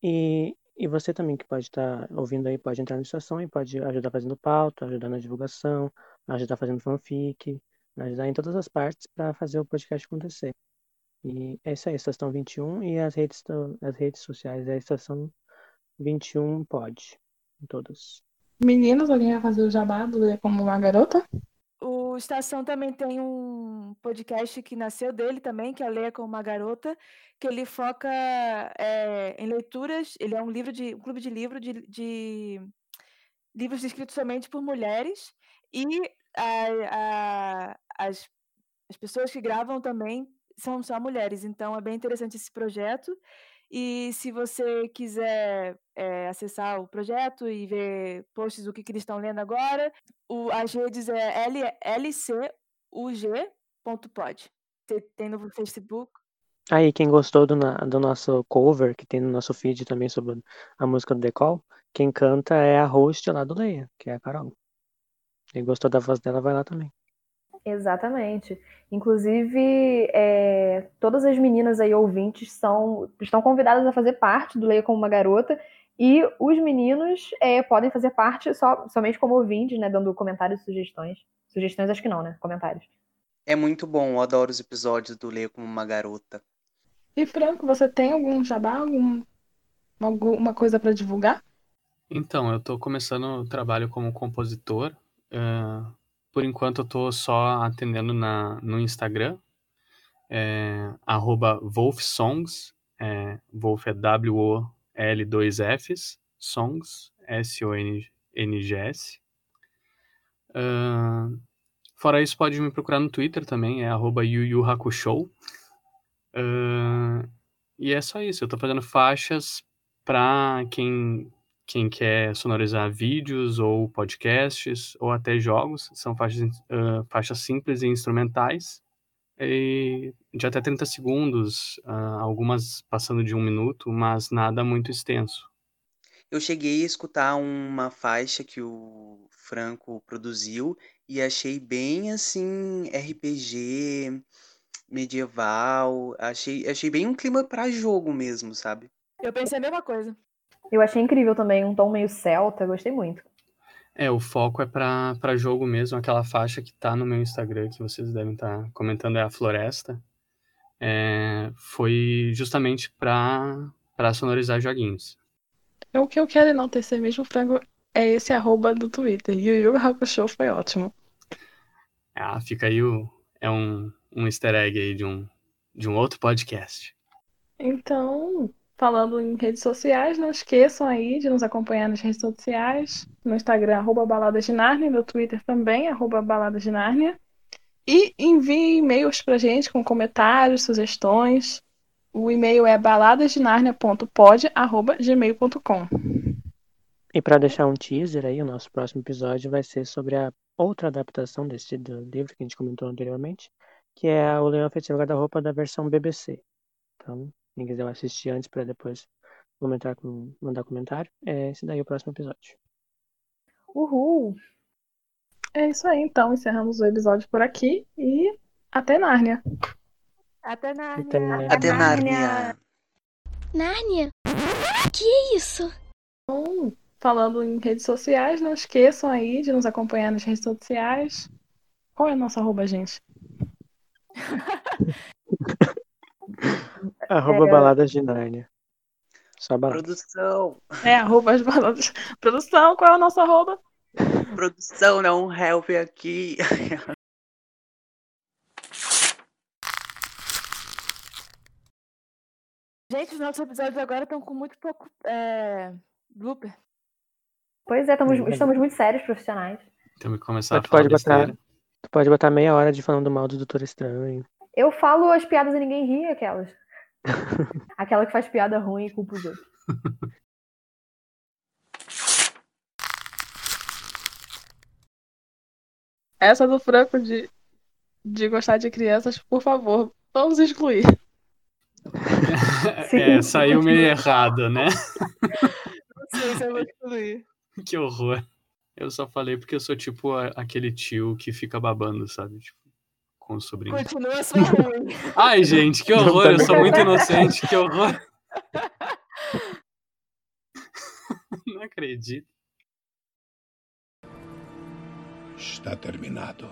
E, e você também que pode estar ouvindo aí, pode entrar na estação e pode ajudar fazendo pauta, ajudar na divulgação, ajudar fazendo fanfic, ajudar em todas as partes para fazer o podcast acontecer. E é isso aí, Estação 21 e as redes, as redes sociais é Estação 21 Pod, em todas. Meninos, alguém vai fazer o jabá do como uma garota? Estação também tem um podcast que nasceu dele também, que é Leia com uma Garota, que ele foca é, em leituras. Ele é um livro de um clube de livro de, de livros escritos somente por mulheres e a- a- as, as pessoas que gravam também são só mulheres. Então é bem interessante esse projeto. E se você quiser é, acessar o projeto e ver posts do que, que eles estão lendo agora, o, as redes é lcug.pod. Tem- no Facebook. Aí, quem gostou do, do nosso cover, que tem no nosso feed também sobre a música do Decol, quem canta é a host lá do Leia, que é a Carol. Quem gostou da voz dela, vai lá também. Exatamente. Inclusive, é, todas as meninas aí ouvintes são, estão convidadas a fazer parte do Leia como uma Garota. E os meninos é, podem fazer parte só, somente como ouvintes, né? Dando comentários e sugestões. Sugestões acho que não, né? Comentários. É muito bom, eu adoro os episódios do Leia como uma garota. E Franco, você tem algum jabá, algum, alguma coisa para divulgar? Então, eu tô começando o trabalho como compositor. ah, por enquanto, eu tô só atendendo na, no Instagram, é, wolfsongs. É, Wolf é W-O-L-2-Fs, songs, S-O-N-G-S. Ah, fora isso, pode me procurar no Twitter também, é arroba Yu Yu Hakusho. Ah, e é só isso, eu tô fazendo faixas pra quem, quem quer sonorizar vídeos ou podcasts ou até jogos. São faixas, ah, faixas simples e instrumentais. E de até 30 segundos, ah, algumas passando de um minuto, mas nada muito extenso. Eu cheguei a escutar uma faixa que o Franco produziu e achei bem assim RPG medieval, achei achei bem um clima pra jogo mesmo, sabe? Eu pensei a mesma coisa. Eu achei incrível também, um tom meio celta, gostei muito. É, o foco é pra, pra jogo mesmo, aquela faixa que tá no meu Instagram, que vocês devem estar tá comentando, é a Floresta. É, foi justamente pra, pra sonorizar joguinhos. O que eu quero enaltecer mesmo, Frango, é esse arroba do Twitter. E o Yu Hakusho foi ótimo. Ah, fica aí o, é um, um easter egg aí de um, de um outro podcast. Então, falando em redes sociais, não esqueçam aí de nos acompanhar nas redes sociais, no Instagram, arroba Baladas de Nárnia, no Twitter também, arroba Baladas de Nárnia. E envie e-mails pra gente com comentários, sugestões. O e-mail é baladasdenarnia.pod.gmail.com E para deixar um teaser aí, o nosso próximo episódio vai ser sobre a outra adaptação desse livro que a gente comentou anteriormente, que é o Leão Feiticeiro Guarda-Roupa da versão BBC. Então, quem quiser assistir antes para depois comentar com, mandar comentário, é esse daí o próximo episódio. Uhul! É isso aí, então. Encerramos o episódio por aqui e até Nárnia. Até Nárnia. Até Nárnia. Até Nárnia. Nárnia? Que é isso? Então, falando em redes sociais, não esqueçam aí de nos acompanhar nas redes sociais. Qual é a nossa arroba, gente? Arroba É. baladas de Nárnia. Só baladas. Produção, É, arroba as baladas. Produção, qual é a nossa arroba? produção, não um help aqui. Gente, os nossos episódios agora estão com muito pouco é, blooper. Pois é, estamos, estamos muito sérios profissionais. Temos que começar Tu a falar pode botar, tu pode botar meia hora de falando mal do Doutor Estranho. Eu falo as piadas e ninguém ri, aquelas. Aquela que faz piada ruim e culpa os outros. Essa do Franco de, de gostar de crianças, por favor, vamos excluir. É, saiu meio errado, né? Não sei se eu vou excluir. Que horror. Eu só falei porque eu sou tipo aquele tio que fica babando, sabe? Tipo, com o sobrinho. Continua ruim. Ai, gente, que horror. Eu sou muito inocente. Que horror. Não acredito. Está terminado.